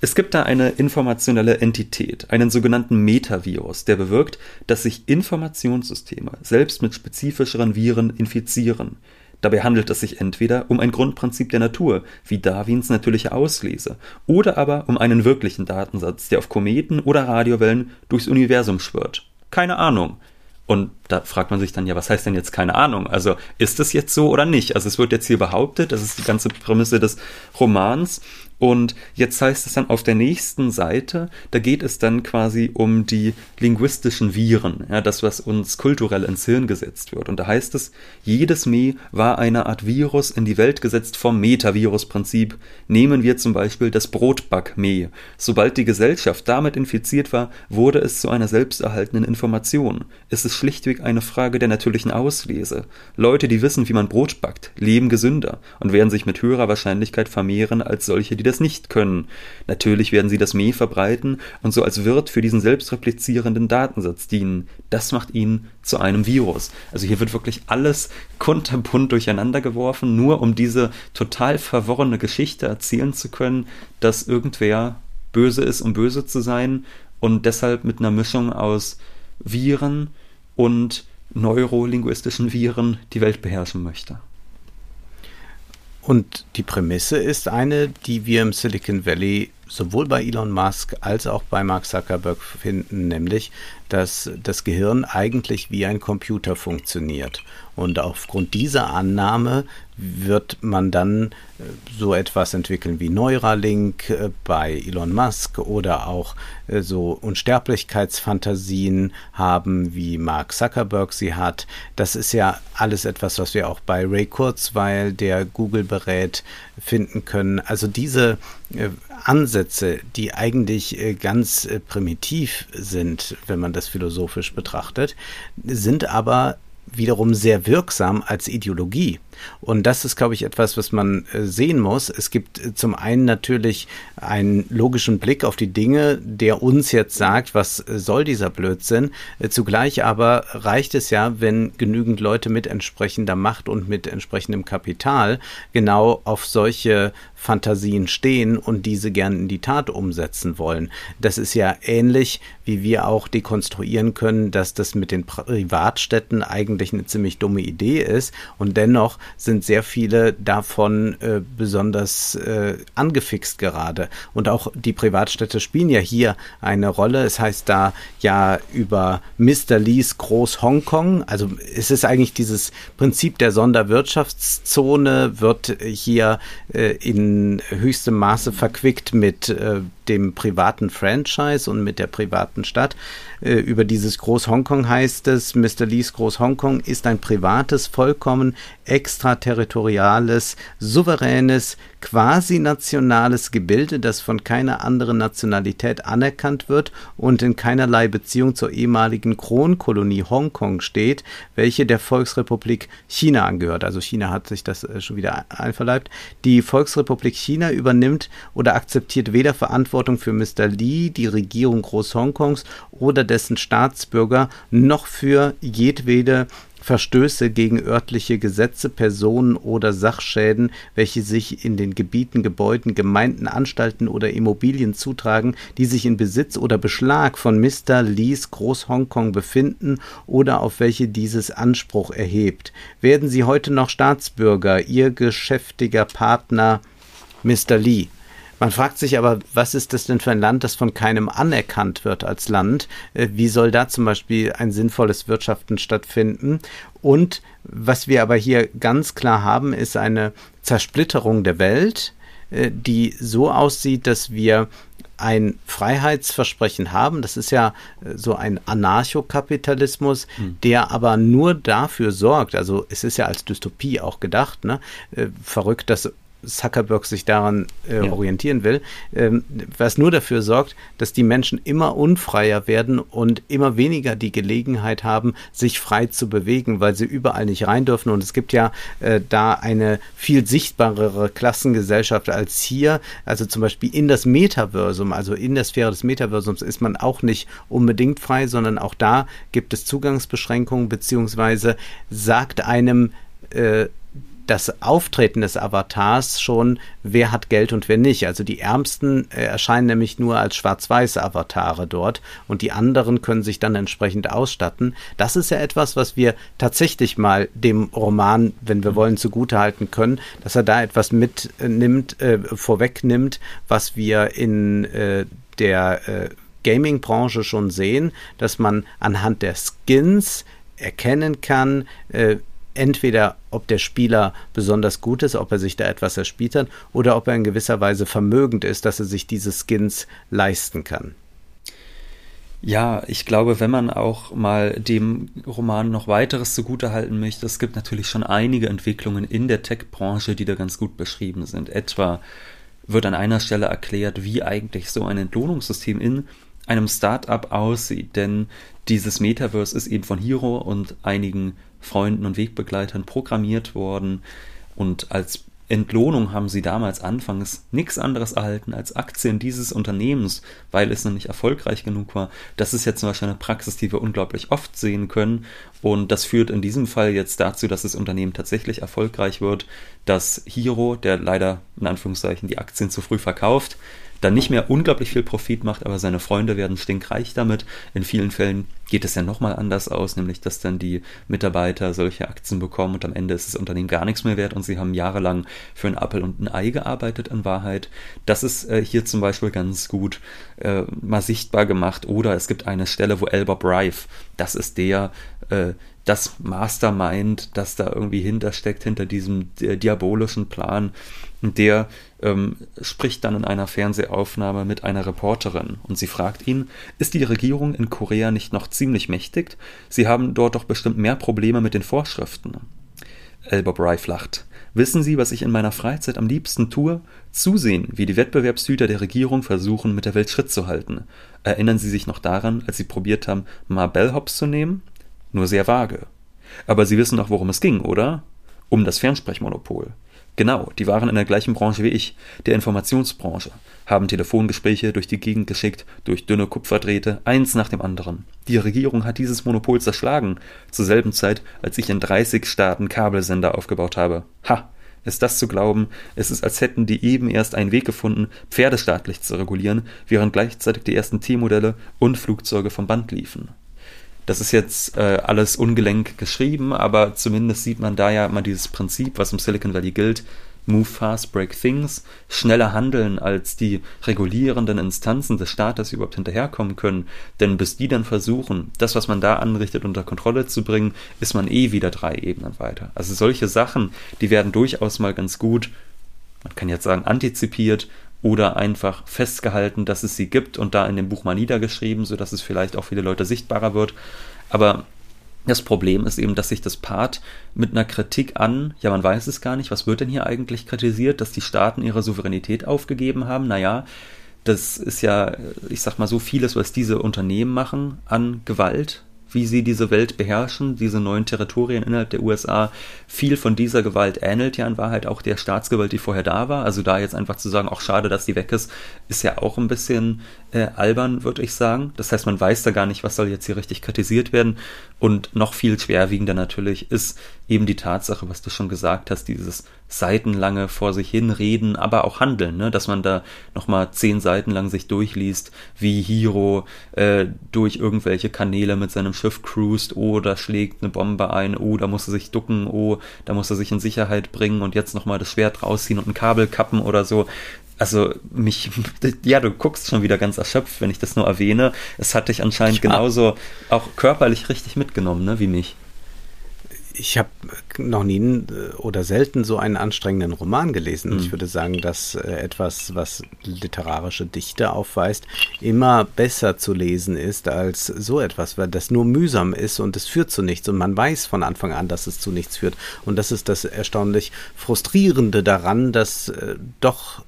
Es gibt da eine informationelle Entität, einen sogenannten Metavirus, der bewirkt, dass sich Informationssysteme selbst mit spezifischeren Viren infizieren. Dabei handelt es sich entweder um ein Grundprinzip der Natur, wie Darwins natürliche Auslese, oder aber um einen wirklichen Datensatz, der auf Kometen oder Radiowellen durchs Universum schwirrt. Keine Ahnung. Und da fragt man sich dann ja, was heißt denn jetzt keine Ahnung? Also ist es jetzt so oder nicht? Also es wird jetzt hier behauptet, das ist die ganze Prämisse des Romans, und jetzt heißt es dann auf der nächsten Seite, da geht es dann quasi um die linguistischen Viren, ja, das, was uns kulturell ins Hirn gesetzt wird. Und da heißt es, jedes Me war eine Art Virus in die Welt gesetzt vom Metavirus-Prinzip. Nehmen wir zum Beispiel das Brotback-Me. Sobald die Gesellschaft damit infiziert war, wurde es zu einer selbsterhaltenden Information. Es ist schlichtweg eine Frage der natürlichen Auslese. Leute, die wissen, wie man Brot backt, leben gesünder und werden sich mit höherer Wahrscheinlichkeit vermehren als solche, die das nicht können. Natürlich werden sie das Meh verbreiten und so als Wirt für diesen selbstreplizierenden Datensatz dienen. Das macht ihn zu einem Virus. Also hier wird wirklich alles kunterbunt durcheinander geworfen, nur um diese total verworrene Geschichte erzählen zu können, dass irgendwer böse ist, um böse zu sein und deshalb mit einer Mischung aus Viren und neurolinguistischen Viren die Welt beherrschen möchte. Und die Prämisse ist eine, die wir im Silicon Valley sowohl bei Elon Musk als auch bei Mark Zuckerberg finden, nämlich, dass das Gehirn eigentlich wie ein Computer funktioniert. Und aufgrund dieser Annahme wird man dann äh, so etwas entwickeln wie Neuralink äh, bei Elon Musk oder auch äh, so Unsterblichkeitsfantasien haben, wie Mark Zuckerberg sie hat. Das ist ja alles etwas, was wir auch bei Ray Kurzweil, der Google berät, finden können. Also diese Ansätze, die eigentlich ganz primitiv sind, wenn man das philosophisch betrachtet, sind aber wiederum sehr wirksam als Ideologie. Und das ist, glaube ich, etwas, was man äh, sehen muss. Es gibt äh, zum einen natürlich einen logischen Blick auf die Dinge, der uns jetzt sagt, was äh, soll dieser Blödsinn. Zugleich aber reicht es ja, wenn genügend Leute mit entsprechender Macht und mit entsprechendem Kapital genau auf solche Fantasien stehen und diese gern in die Tat umsetzen wollen. Das ist ja ähnlich, wie wir auch dekonstruieren können, dass das mit den Privatstädten eigentlich eine ziemlich dumme Idee ist und dennoch sind sehr viele davon äh, besonders äh, angefixt gerade. Und auch die Privatstädte spielen ja hier eine Rolle. Es heißt da ja über Mr. Lees Groß Hongkong. Also es ist eigentlich dieses Prinzip der Sonderwirtschaftszone wird hier äh, in höchstem Maße verquickt mit äh, dem privaten Franchise und mit der privaten Stadt. Äh, über dieses Groß Hongkong heißt es, Mr. Lees Groß Hongkong ist ein privates, vollkommen extraterritoriales, souveränes, quasi nationales Gebilde, das von keiner anderen Nationalität anerkannt wird und in keinerlei Beziehung zur ehemaligen Kronkolonie Hongkong steht, welche der Volksrepublik China angehört. Also China hat sich das äh, schon wieder einverleibt. Die Volksrepublik China übernimmt oder akzeptiert weder Verantwortung für Mr. Li, die Regierung Groß-Hongkongs oder dessen Staatsbürger, noch für jedwede Verstöße gegen örtliche Gesetze, Personen oder Sachschäden, welche sich in den Gebieten, Gebäuden, Gemeinden, Anstalten oder Immobilien zutragen, die sich in Besitz oder Beschlag von Mr. Lees Groß Hongkong befinden oder auf welche dieses Anspruch erhebt. Werden Sie heute noch Staatsbürger, Ihr geschäftiger Partner Mr. Lee man fragt sich aber, was ist das denn für ein Land, das von keinem anerkannt wird als Land? Äh, wie soll da zum Beispiel ein sinnvolles Wirtschaften stattfinden? Und was wir aber hier ganz klar haben, ist eine Zersplitterung der Welt, äh, die so aussieht, dass wir ein Freiheitsversprechen haben. Das ist ja äh, so ein Anarchokapitalismus, hm. der aber nur dafür sorgt, also es ist ja als Dystopie auch gedacht, ne? verrückt, dass Zuckerberg sich daran äh, ja. orientieren will, ähm, was nur dafür sorgt, dass die Menschen immer unfreier werden und immer weniger die Gelegenheit haben, sich frei zu bewegen, weil sie überall nicht rein dürfen. Und es gibt ja äh, da eine viel sichtbarere Klassengesellschaft als hier. Also zum Beispiel in das Metaversum, also in der Sphäre des Metaversums ist man auch nicht unbedingt frei, sondern auch da gibt es Zugangsbeschränkungen, beziehungsweise sagt einem äh, das Auftreten des Avatars schon, wer hat Geld und wer nicht. Also die Ärmsten äh, erscheinen nämlich nur als schwarz-weiß Avatare dort und die anderen können sich dann entsprechend ausstatten. Das ist ja etwas, was wir tatsächlich mal dem Roman, wenn wir wollen, zugutehalten können, dass er da etwas mitnimmt, äh, vorwegnimmt, was wir in äh, der äh, Gaming-Branche schon sehen, dass man anhand der Skins erkennen kann, äh, entweder ob der Spieler besonders gut ist, ob er sich da etwas erspielt hat, oder ob er in gewisser Weise vermögend ist, dass er sich diese Skins leisten kann. Ja, ich glaube, wenn man auch mal dem Roman noch weiteres zugutehalten möchte, es gibt natürlich schon einige Entwicklungen in der Tech-Branche, die da ganz gut beschrieben sind. Etwa wird an einer Stelle erklärt, wie eigentlich so ein Entlohnungssystem in einem Startup aussieht, denn dieses Metaverse ist eben von Hiro und einigen Freunden und Wegbegleitern programmiert worden und als Entlohnung haben sie damals anfangs nichts anderes erhalten als Aktien dieses Unternehmens, weil es noch nicht erfolgreich genug war. Das ist jetzt zum Beispiel eine Praxis, die wir unglaublich oft sehen können. Und das führt in diesem Fall jetzt dazu, dass das Unternehmen tatsächlich erfolgreich wird, dass Hiro, der leider in Anführungszeichen die Aktien zu früh verkauft, dann nicht mehr unglaublich viel Profit macht, aber seine Freunde werden stinkreich damit. In vielen Fällen geht es ja nochmal anders aus, nämlich dass dann die Mitarbeiter solche Aktien bekommen und am Ende ist das Unternehmen gar nichts mehr wert und sie haben jahrelang für einen Apple und ein Ei gearbeitet in Wahrheit. Das ist äh, hier zum Beispiel ganz gut äh, mal sichtbar gemacht. Oder es gibt eine Stelle, wo Elbow Rife, das ist der, äh, das Mastermind, das da irgendwie hintersteckt, hinter diesem äh, diabolischen Plan, der ähm, spricht dann in einer Fernsehaufnahme mit einer Reporterin und sie fragt ihn, ist die Regierung in Korea nicht noch ziemlich mächtig? Sie haben dort doch bestimmt mehr Probleme mit den Vorschriften. Elbow Rife lacht. Wissen Sie, was ich in meiner Freizeit am liebsten tue? Zusehen, wie die Wettbewerbshüter der Regierung versuchen, mit der Welt Schritt zu halten. Erinnern Sie sich noch daran, als Sie probiert haben, Ma Bellhops zu nehmen? Nur sehr vage. Aber Sie wissen doch, worum es ging, oder? Um das Fernsprechmonopol. Genau, die waren in der gleichen Branche wie ich, der Informationsbranche, haben Telefongespräche durch die Gegend geschickt, durch dünne Kupferdrähte, eins nach dem anderen. Die Regierung hat dieses Monopol zerschlagen, zur selben Zeit, als ich in 30 Staaten Kabelsender aufgebaut habe. Ha! Ist das zu glauben? Es ist, als hätten die eben erst einen Weg gefunden, Pferde staatlich zu regulieren, während gleichzeitig die ersten T-Modelle und Flugzeuge vom Band liefen. Das ist jetzt äh, alles ungelenk geschrieben, aber zumindest sieht man da ja mal dieses Prinzip, was im Silicon Valley gilt. Move fast, break things, schneller handeln, als die regulierenden Instanzen des Staates überhaupt hinterherkommen können. Denn bis die dann versuchen, das, was man da anrichtet, unter Kontrolle zu bringen, ist man eh wieder drei Ebenen weiter. Also solche Sachen, die werden durchaus mal ganz gut, man kann jetzt sagen, antizipiert oder einfach festgehalten, dass es sie gibt und da in dem Buch mal niedergeschrieben, sodass es vielleicht auch viele Leute sichtbarer wird. Aber das Problem ist eben, dass sich das Part mit einer Kritik an, ja, man weiß es gar nicht, was wird denn hier eigentlich kritisiert, dass die Staaten ihre Souveränität aufgegeben haben? Naja, das ist ja, ich sag mal so vieles, was diese Unternehmen machen an Gewalt, wie sie diese Welt beherrschen, diese neuen Territorien innerhalb der USA. Viel von dieser Gewalt ähnelt ja in Wahrheit auch der Staatsgewalt, die vorher da war. Also da jetzt einfach zu sagen, auch schade, dass die weg ist, ist ja auch ein bisschen äh, albern, würde ich sagen. Das heißt, man weiß da gar nicht, was soll jetzt hier richtig kritisiert werden. Und noch viel schwerwiegender natürlich ist eben die Tatsache, was du schon gesagt hast, dieses seitenlange vor sich hin reden, aber auch handeln, ne? dass man da nochmal zehn Seiten lang sich durchliest, wie Hiro äh, durch irgendwelche Kanäle mit seinem Schiff cruist, oh, da schlägt eine Bombe ein, oh, da muss er sich ducken, oh, da muss er sich in Sicherheit bringen und jetzt nochmal das Schwert rausziehen und ein Kabel kappen oder so also mich, ja, du guckst schon wieder ganz erschöpft, wenn ich das nur erwähne. Es hat dich anscheinend genauso auch körperlich richtig mitgenommen, ne, wie mich. Ich habe noch nie äh, oder selten so einen anstrengenden Roman gelesen. Mhm. Ich würde sagen, dass äh, etwas, was literarische Dichte aufweist, immer besser zu lesen ist als so etwas, weil das nur mühsam ist und es führt zu nichts und man weiß von Anfang an, dass es zu nichts führt. Und das ist das erstaunlich frustrierende daran, dass äh, doch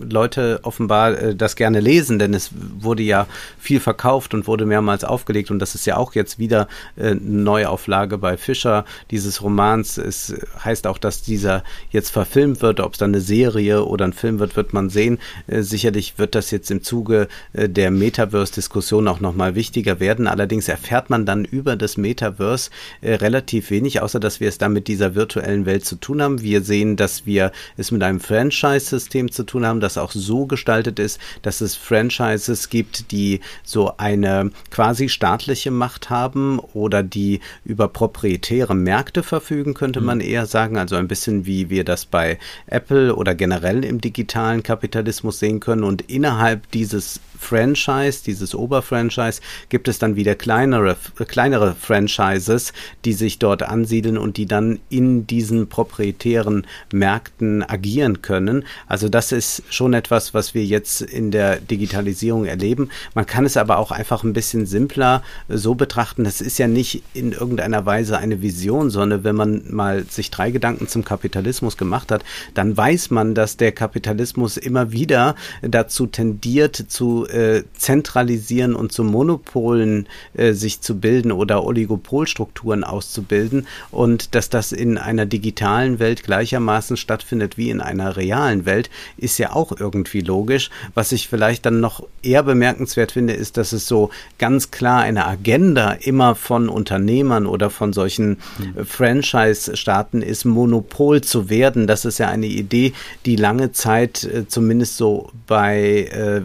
Leute offenbar äh, das gerne lesen, denn es wurde ja viel verkauft und wurde mehrmals aufgelegt und das ist ja auch jetzt wieder äh, eine Neuauflage bei Fischer dieses Romans. Es heißt auch, dass dieser jetzt verfilmt wird, ob es dann eine Serie oder ein Film wird, wird man sehen. Äh, sicherlich wird das jetzt im Zuge äh, der Metaverse-Diskussion auch nochmal wichtiger werden. Allerdings erfährt man dann über das Metaverse äh, relativ wenig, außer dass wir es dann mit dieser virtuellen Welt zu tun haben. Wir sehen, dass wir es mit einem Franchise-System zu tun haben, das auch so gestaltet ist, dass es Franchises gibt, die so eine quasi staatliche Macht haben oder die über proprietäre Märkte verfügen, könnte mhm. man eher sagen. Also ein bisschen wie wir das bei Apple oder generell im digitalen Kapitalismus sehen können. Und innerhalb dieses Franchise, dieses Oberfranchise, gibt es dann wieder kleinere, kleinere Franchises, die sich dort ansiedeln und die dann in diesen proprietären Märkten agieren können. Also das ist schon etwas, was wir jetzt in der Digitalisierung erleben. Man kann es aber auch einfach ein bisschen simpler so betrachten. Das ist ja nicht in irgendeiner Weise eine Vision, sondern wenn man mal sich drei Gedanken zum Kapitalismus gemacht hat, dann weiß man, dass der Kapitalismus immer wieder dazu tendiert, zu äh, zentralisieren und zu Monopolen äh, sich zu bilden oder Oligopolstrukturen auszubilden und dass das in einer digitalen Welt gleichermaßen stattfindet wie in einer realen Welt, ist ja auch irgendwie logisch. Was ich vielleicht dann noch eher bemerkenswert finde, ist, dass es so ganz klar eine Agenda immer von Unternehmern oder von solchen mhm. Franchise-Staaten ist, Monopol zu werden. Das ist ja eine Idee, die lange Zeit äh, zumindest so bei äh,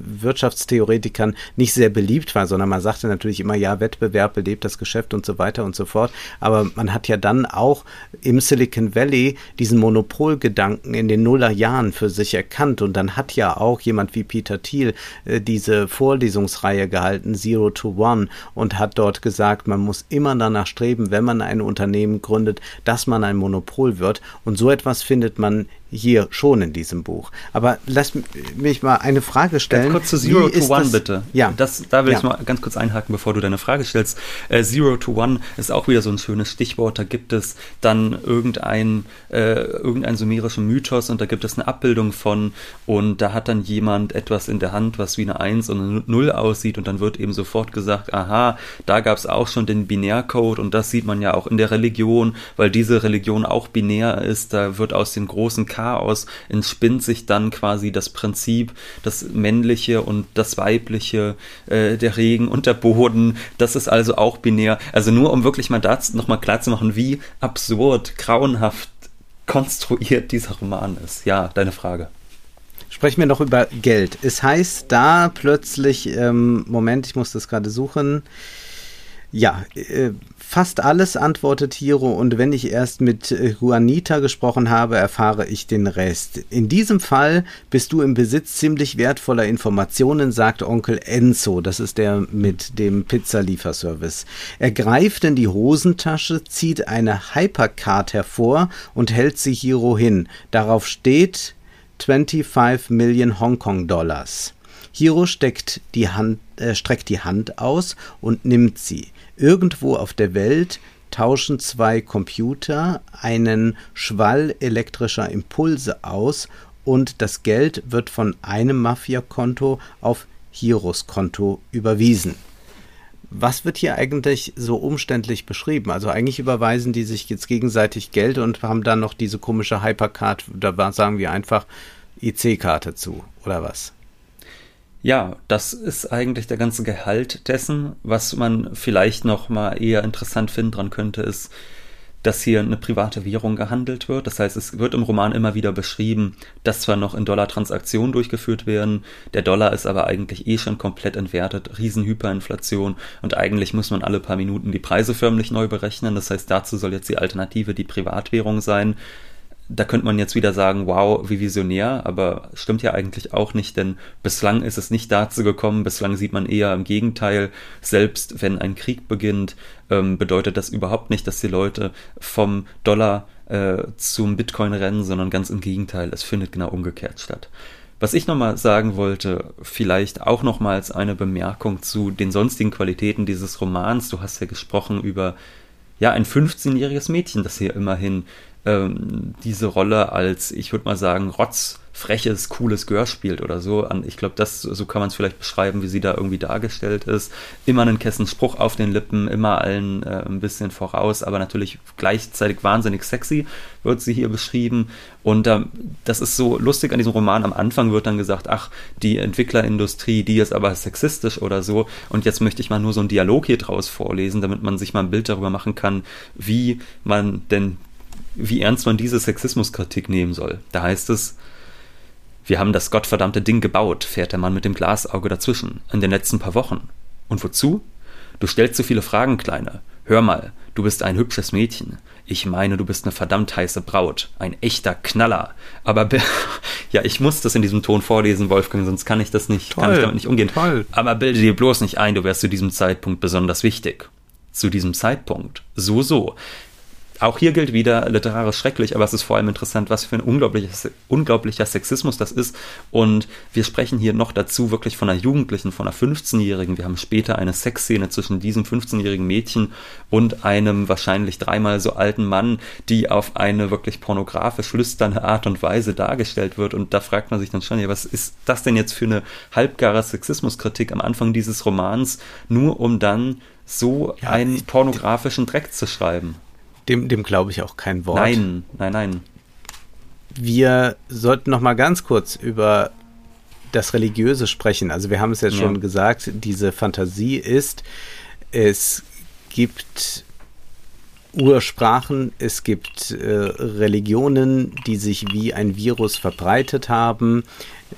Wirtschaftstheoretikern nicht sehr beliebt war, sondern man sagte natürlich immer, ja, Wettbewerb belebt das Geschäft und so weiter und so fort. Aber man hat ja dann auch im Silicon Valley diesen Monopolgedanken in den Nullerjahren für sich erkannt. Und dann hat ja auch jemand wie Peter Thiel äh, diese Vorlesungsreihe gehalten, Zero to One, und hat dort gesagt, man muss immer danach streben, wenn man ein Unternehmen gründet, dass man ein Monopol wird. Und so etwas findet man hier schon in diesem Buch. Aber lass mich mal eine Frage stellen. Ganz kurz zu Zero Wie to One, das? bitte. Ja. Das, da will ja. ich mal ganz kurz einhaken, bevor du deine Frage stellst. Äh, Zero to One ist auch wieder so ein schönes Stichwort. Da gibt es dann irgendein, äh, irgendein sumerischen Mythos und da gibt es eine Abbildung von und da hat dann jemand etwas in der Hand, was wie eine Eins und eine Null aussieht und dann wird eben sofort gesagt, aha, da gab es auch schon den Binärcode und das sieht man ja auch in der Religion, weil diese Religion auch binär ist. Da wird aus den großen K Chaos entspinnt sich dann quasi das Prinzip, das Männliche und das Weibliche, äh, der Regen und der Boden. Das ist also auch binär. Also nur um wirklich mal das nochmal klar zu machen, wie absurd, grauenhaft konstruiert dieser Roman ist. Ja, deine Frage. Sprechen wir noch über Geld. Es heißt da plötzlich, ähm, Moment, ich muss das gerade suchen. Ja, äh, fast alles, antwortet Hiro, und wenn ich erst mit äh, Juanita gesprochen habe, erfahre ich den Rest. In diesem Fall bist du im Besitz ziemlich wertvoller Informationen, sagt Onkel Enzo, das ist der mit dem Pizzalieferservice. Er greift in die Hosentasche, zieht eine Hypercard hervor und hält sie Hiro hin. Darauf steht 25 Millionen Hongkong-Dollars. Hiro steckt die Hand, äh, streckt die Hand aus und nimmt sie. Irgendwo auf der Welt tauschen zwei Computer einen Schwall elektrischer Impulse aus und das Geld wird von einem Mafia-Konto auf Hiros Konto überwiesen. Was wird hier eigentlich so umständlich beschrieben? Also eigentlich überweisen die sich jetzt gegenseitig Geld und haben dann noch diese komische Hypercard, da sagen wir einfach IC-Karte zu, oder was? Ja, das ist eigentlich der ganze Gehalt dessen. Was man vielleicht noch mal eher interessant finden dran könnte, ist, dass hier eine private Währung gehandelt wird. Das heißt, es wird im Roman immer wieder beschrieben, dass zwar noch in Dollar Transaktionen durchgeführt werden, der Dollar ist aber eigentlich eh schon komplett entwertet, Riesenhyperinflation und eigentlich muss man alle paar Minuten die Preise förmlich neu berechnen. Das heißt, dazu soll jetzt die Alternative die Privatwährung sein da könnte man jetzt wieder sagen, wow, wie visionär, aber stimmt ja eigentlich auch nicht, denn bislang ist es nicht dazu gekommen, bislang sieht man eher im Gegenteil, selbst wenn ein Krieg beginnt, ähm, bedeutet das überhaupt nicht, dass die Leute vom Dollar äh, zum Bitcoin rennen, sondern ganz im Gegenteil, es findet genau umgekehrt statt. Was ich nochmal sagen wollte, vielleicht auch nochmals eine Bemerkung zu den sonstigen Qualitäten dieses Romans. Du hast ja gesprochen über ja, ein 15-jähriges Mädchen, das hier immerhin ähm, diese Rolle als, ich würde mal sagen, Rotz freches, cooles Girl spielt oder so. Ich glaube, das so kann man es vielleicht beschreiben, wie sie da irgendwie dargestellt ist. Immer einen Kessenspruch auf den Lippen, immer allen äh, ein bisschen voraus, aber natürlich gleichzeitig wahnsinnig sexy wird sie hier beschrieben. Und ähm, das ist so lustig an diesem Roman. Am Anfang wird dann gesagt, ach, die Entwicklerindustrie, die ist aber sexistisch oder so. Und jetzt möchte ich mal nur so einen Dialog hier draus vorlesen, damit man sich mal ein Bild darüber machen kann, wie man denn, wie ernst man diese Sexismuskritik nehmen soll. Da heißt es, wir haben das gottverdammte Ding gebaut, fährt der Mann mit dem Glasauge dazwischen, in den letzten paar Wochen. Und wozu? Du stellst so viele Fragen, Kleine. Hör mal, du bist ein hübsches Mädchen. Ich meine, du bist eine verdammt heiße Braut. Ein echter Knaller. Aber ja, ich muss das in diesem Ton vorlesen, Wolfgang, sonst kann ich das nicht, toll, kann ich damit nicht umgehen. Toll. Aber bilde dir bloß nicht ein, du wärst zu diesem Zeitpunkt besonders wichtig. Zu diesem Zeitpunkt. So, so. Auch hier gilt wieder literarisch schrecklich, aber es ist vor allem interessant, was für ein unglaublicher, unglaublicher Sexismus das ist. Und wir sprechen hier noch dazu wirklich von einer Jugendlichen, von einer 15-Jährigen. Wir haben später eine Sexszene zwischen diesem 15-jährigen Mädchen und einem wahrscheinlich dreimal so alten Mann, die auf eine wirklich pornografisch lüsterne Art und Weise dargestellt wird. Und da fragt man sich dann schon, ja, was ist das denn jetzt für eine halbgare Sexismuskritik am Anfang dieses Romans, nur um dann so ja, einen pornografischen Dreck zu schreiben? Dem, dem glaube ich auch kein Wort. Nein, nein, nein. Wir sollten noch mal ganz kurz über das Religiöse sprechen. Also wir haben es ja, ja. schon gesagt, diese Fantasie ist, es gibt Ursprachen, es gibt äh, Religionen, die sich wie ein Virus verbreitet haben.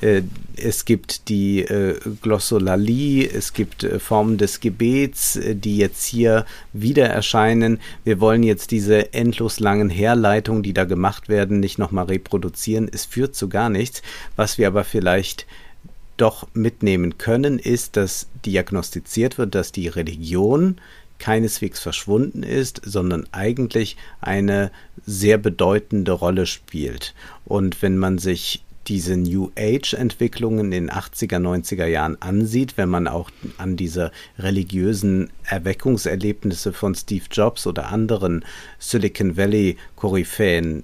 Äh, es gibt die äh, Glossolalie, es gibt äh, Formen des Gebets, die jetzt hier wieder erscheinen. Wir wollen jetzt diese endlos langen Herleitungen, die da gemacht werden, nicht nochmal reproduzieren. Es führt zu gar nichts. Was wir aber vielleicht doch mitnehmen können, ist, dass diagnostiziert wird, dass die Religion keineswegs verschwunden ist, sondern eigentlich eine sehr bedeutende Rolle spielt. Und wenn man sich diese New Age-Entwicklungen in den 80er, 90er Jahren ansieht, wenn man auch an diese religiösen Erweckungserlebnisse von Steve Jobs oder anderen Silicon Valley Koryphäen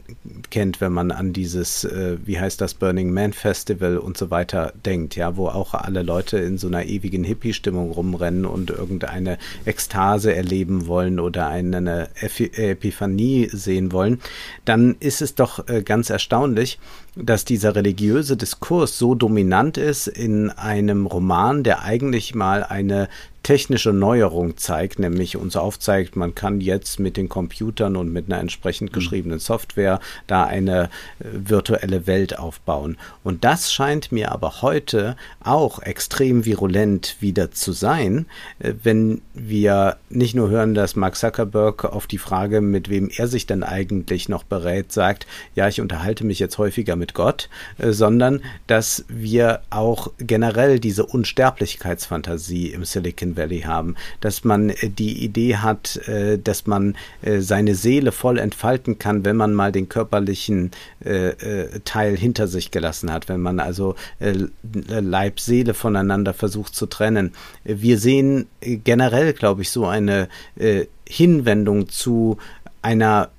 kennt, wenn man an dieses, äh, wie heißt das, Burning Man Festival und so weiter denkt, ja, wo auch alle Leute in so einer ewigen Hippie-Stimmung rumrennen und irgendeine Ekstase erleben wollen oder eine Epiphanie sehen wollen, dann ist es doch äh, ganz erstaunlich, dass dieser religiöse Diskurs so dominant ist in einem Roman, der eigentlich mal eine technische Neuerung zeigt, nämlich uns aufzeigt, man kann jetzt mit den Computern und mit einer entsprechend mhm. geschriebenen Software da eine äh, virtuelle Welt aufbauen. Und das scheint mir aber heute auch extrem virulent wieder zu sein, äh, wenn wir nicht nur hören, dass Mark Zuckerberg auf die Frage, mit wem er sich denn eigentlich noch berät, sagt, ja, ich unterhalte mich jetzt häufiger mit Gott, äh, sondern dass wir auch generell diese Unsterblichkeitsfantasie im Silicon Silicon Valley haben, dass man äh, die Idee hat, äh, dass man äh, seine Seele voll entfalten kann, wenn man mal den körperlichen Teil hinter sich gelassen hat, wenn man also Leib, Seele voneinander versucht zu trennen. Wir sehen generell, glaube ich, so eine Hinwendung zu einer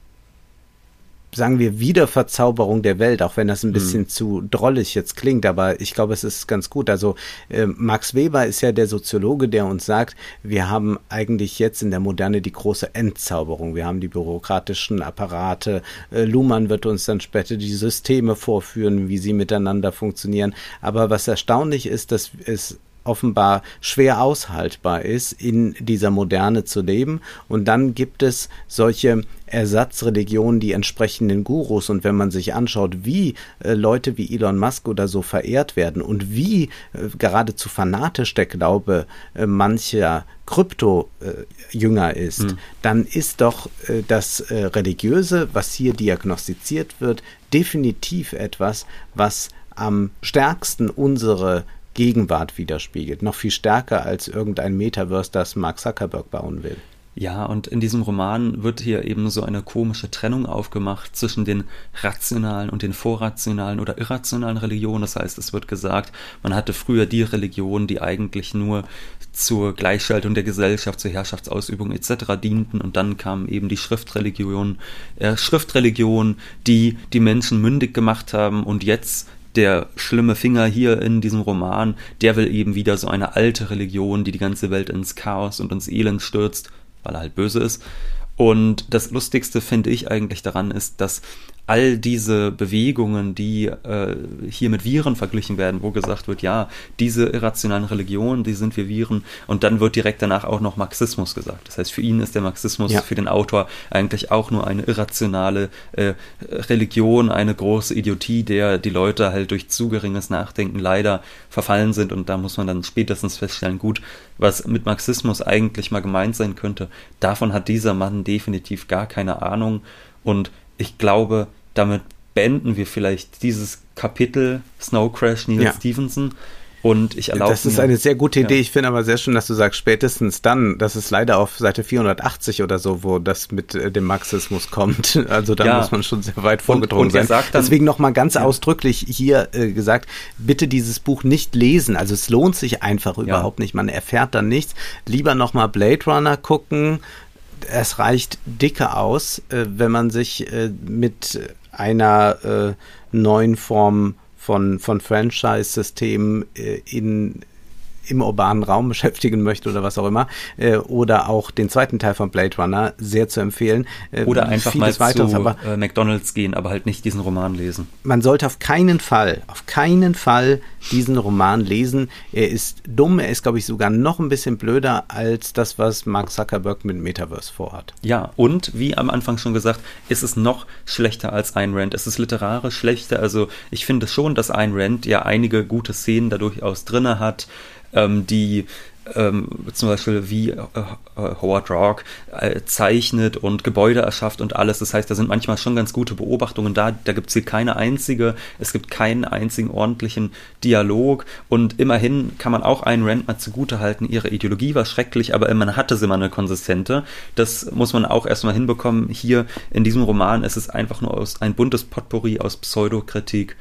sagen wir, Wiederverzauberung der Welt, auch wenn das ein mhm. bisschen mhm. zu drollig jetzt klingt, aber ich glaube, es ist ganz gut. Also äh, Max Weber ist ja der Soziologe, der uns sagt, wir haben eigentlich jetzt in der Moderne die große Entzauberung. Wir haben die bürokratischen Apparate. Äh, Luhmann wird uns dann später die Systeme vorführen, wie sie miteinander funktionieren. Aber was erstaunlich ist, dass es offenbar schwer aushaltbar ist, in dieser Moderne zu leben. Und dann gibt es solche Ersatzreligionen, die entsprechenden Gurus. Und wenn man sich anschaut, wie äh, Leute wie Elon Musk oder so verehrt werden und wie äh, geradezu fanatisch der Glaube äh, mancher Krypto-Jünger ist, hm. dann ist doch äh, das äh, Religiöse, was hier diagnostiziert wird, definitiv etwas, was am stärksten unsere Gegenwart widerspiegelt. Noch viel stärker als irgendein Metaverse, das Mark Zuckerberg bauen will. Ja, und in diesem Roman wird hier eben so eine komische Trennung aufgemacht zwischen den rationalen und den vorrationalen oder irrationalen Religionen. Das heißt, es wird gesagt, man hatte früher die Religion, die eigentlich nur zur Gleichschaltung der Gesellschaft, zur Herrschaftsausübung etc. dienten und dann kam eben die Schriftreligion, äh, Schriftreligion, die die Menschen mündig gemacht haben und jetzt der schlimme Finger hier in diesem Roman, der will eben wieder so eine alte Religion, die die ganze Welt ins Chaos und ins Elend stürzt, weil er halt böse ist. Und das Lustigste finde ich eigentlich daran ist, dass all diese Bewegungen, die äh, hier mit Viren verglichen werden, wo gesagt wird, ja, diese irrationalen Religionen, die sind wir Viren, und dann wird direkt danach auch noch Marxismus gesagt. Das heißt, für ihn ist der Marxismus ja. für den Autor eigentlich auch nur eine irrationale äh, Religion, eine große Idiotie, der die Leute halt durch zu geringes Nachdenken leider verfallen sind, und da muss man dann spätestens feststellen, gut, was mit Marxismus eigentlich mal gemeint sein könnte, davon hat dieser Mann definitiv gar keine Ahnung, und ich glaube, damit beenden wir vielleicht dieses Kapitel Snow Crash Neil ja. Stevenson. Und ich erlaube Das ist eine sehr gute Idee. Ja. Ich finde aber sehr schön, dass du sagst, spätestens dann, das ist leider auf Seite 480 oder so, wo das mit äh, dem Marxismus kommt. Also da ja. muss man schon sehr weit vorgedrungen und, und sein. Dann, Deswegen nochmal ganz ja. ausdrücklich hier äh, gesagt, bitte dieses Buch nicht lesen. Also es lohnt sich einfach überhaupt nicht. Man erfährt dann nichts. Lieber nochmal Blade Runner gucken, es reicht dicke aus, äh, wenn man sich äh, mit einer äh, neuen Form von, von Franchise-Systemen äh, in im urbanen Raum beschäftigen möchte oder was auch immer, äh, oder auch den zweiten Teil von Blade Runner sehr zu empfehlen. Äh, oder einfach mal weiteres, zu aber, äh, McDonalds gehen, aber halt nicht diesen Roman lesen. Man sollte auf keinen Fall, auf keinen Fall diesen Roman lesen. Er ist dumm, er ist, glaube ich, sogar noch ein bisschen blöder als das, was Mark Zuckerberg mit Metaverse vorhat. Ja, und wie am Anfang schon gesagt, ist es noch schlechter als Ayn Rand. Es ist literarisch schlechter. Also ich finde schon, dass Ayn Rand ja einige gute Szenen da durchaus drinne hat ähm, die ähm, zum Beispiel wie äh, äh, Howard Rock äh, zeichnet und Gebäude erschafft und alles. Das heißt, da sind manchmal schon ganz gute Beobachtungen da. Da gibt es hier keine einzige, es gibt keinen einzigen ordentlichen Dialog und immerhin kann man auch einen Rand mal zugute halten. Ihre Ideologie war schrecklich, aber man hatte sie mal eine konsistente. Das muss man auch erstmal hinbekommen. Hier in diesem Roman ist es einfach nur aus, ein buntes Potpourri aus Pseudokritik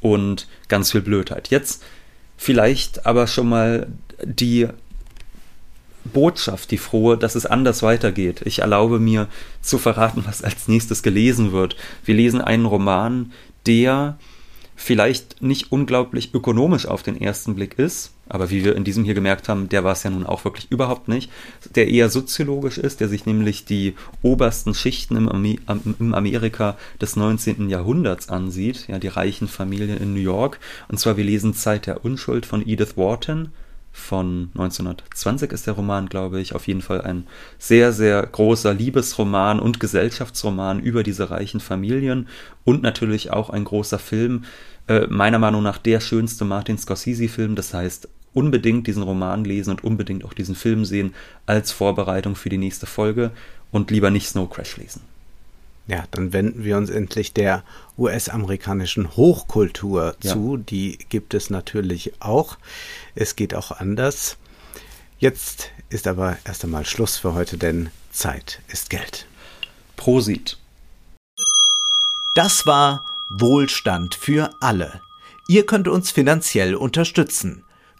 und ganz viel Blödheit. Jetzt vielleicht aber schon mal die Botschaft, die frohe, dass es anders weitergeht. Ich erlaube mir zu verraten, was als nächstes gelesen wird. Wir lesen einen Roman, der vielleicht nicht unglaublich ökonomisch auf den ersten Blick ist, aber wie wir in diesem hier gemerkt haben, der war es ja nun auch wirklich überhaupt nicht, der eher soziologisch ist, der sich nämlich die obersten Schichten im, im Amerika des 19. Jahrhunderts ansieht, ja, die reichen Familien in New York. Und zwar, wir lesen Zeit der Unschuld von Edith Wharton, von 1920 ist der Roman, glaube ich. Auf jeden Fall ein sehr, sehr großer Liebesroman und Gesellschaftsroman über diese reichen Familien und natürlich auch ein großer Film. Äh, meiner Meinung nach der schönste Martin Scorsese-Film. Das heißt, unbedingt diesen Roman lesen und unbedingt auch diesen Film sehen als Vorbereitung für die nächste Folge und lieber nicht Snow Crash lesen. Ja, dann wenden wir uns endlich der US-amerikanischen Hochkultur ja. zu. Die gibt es natürlich auch. Es geht auch anders. Jetzt ist aber erst einmal Schluss für heute, denn Zeit ist Geld. Prosit. Das war Wohlstand für alle. Ihr könnt uns finanziell unterstützen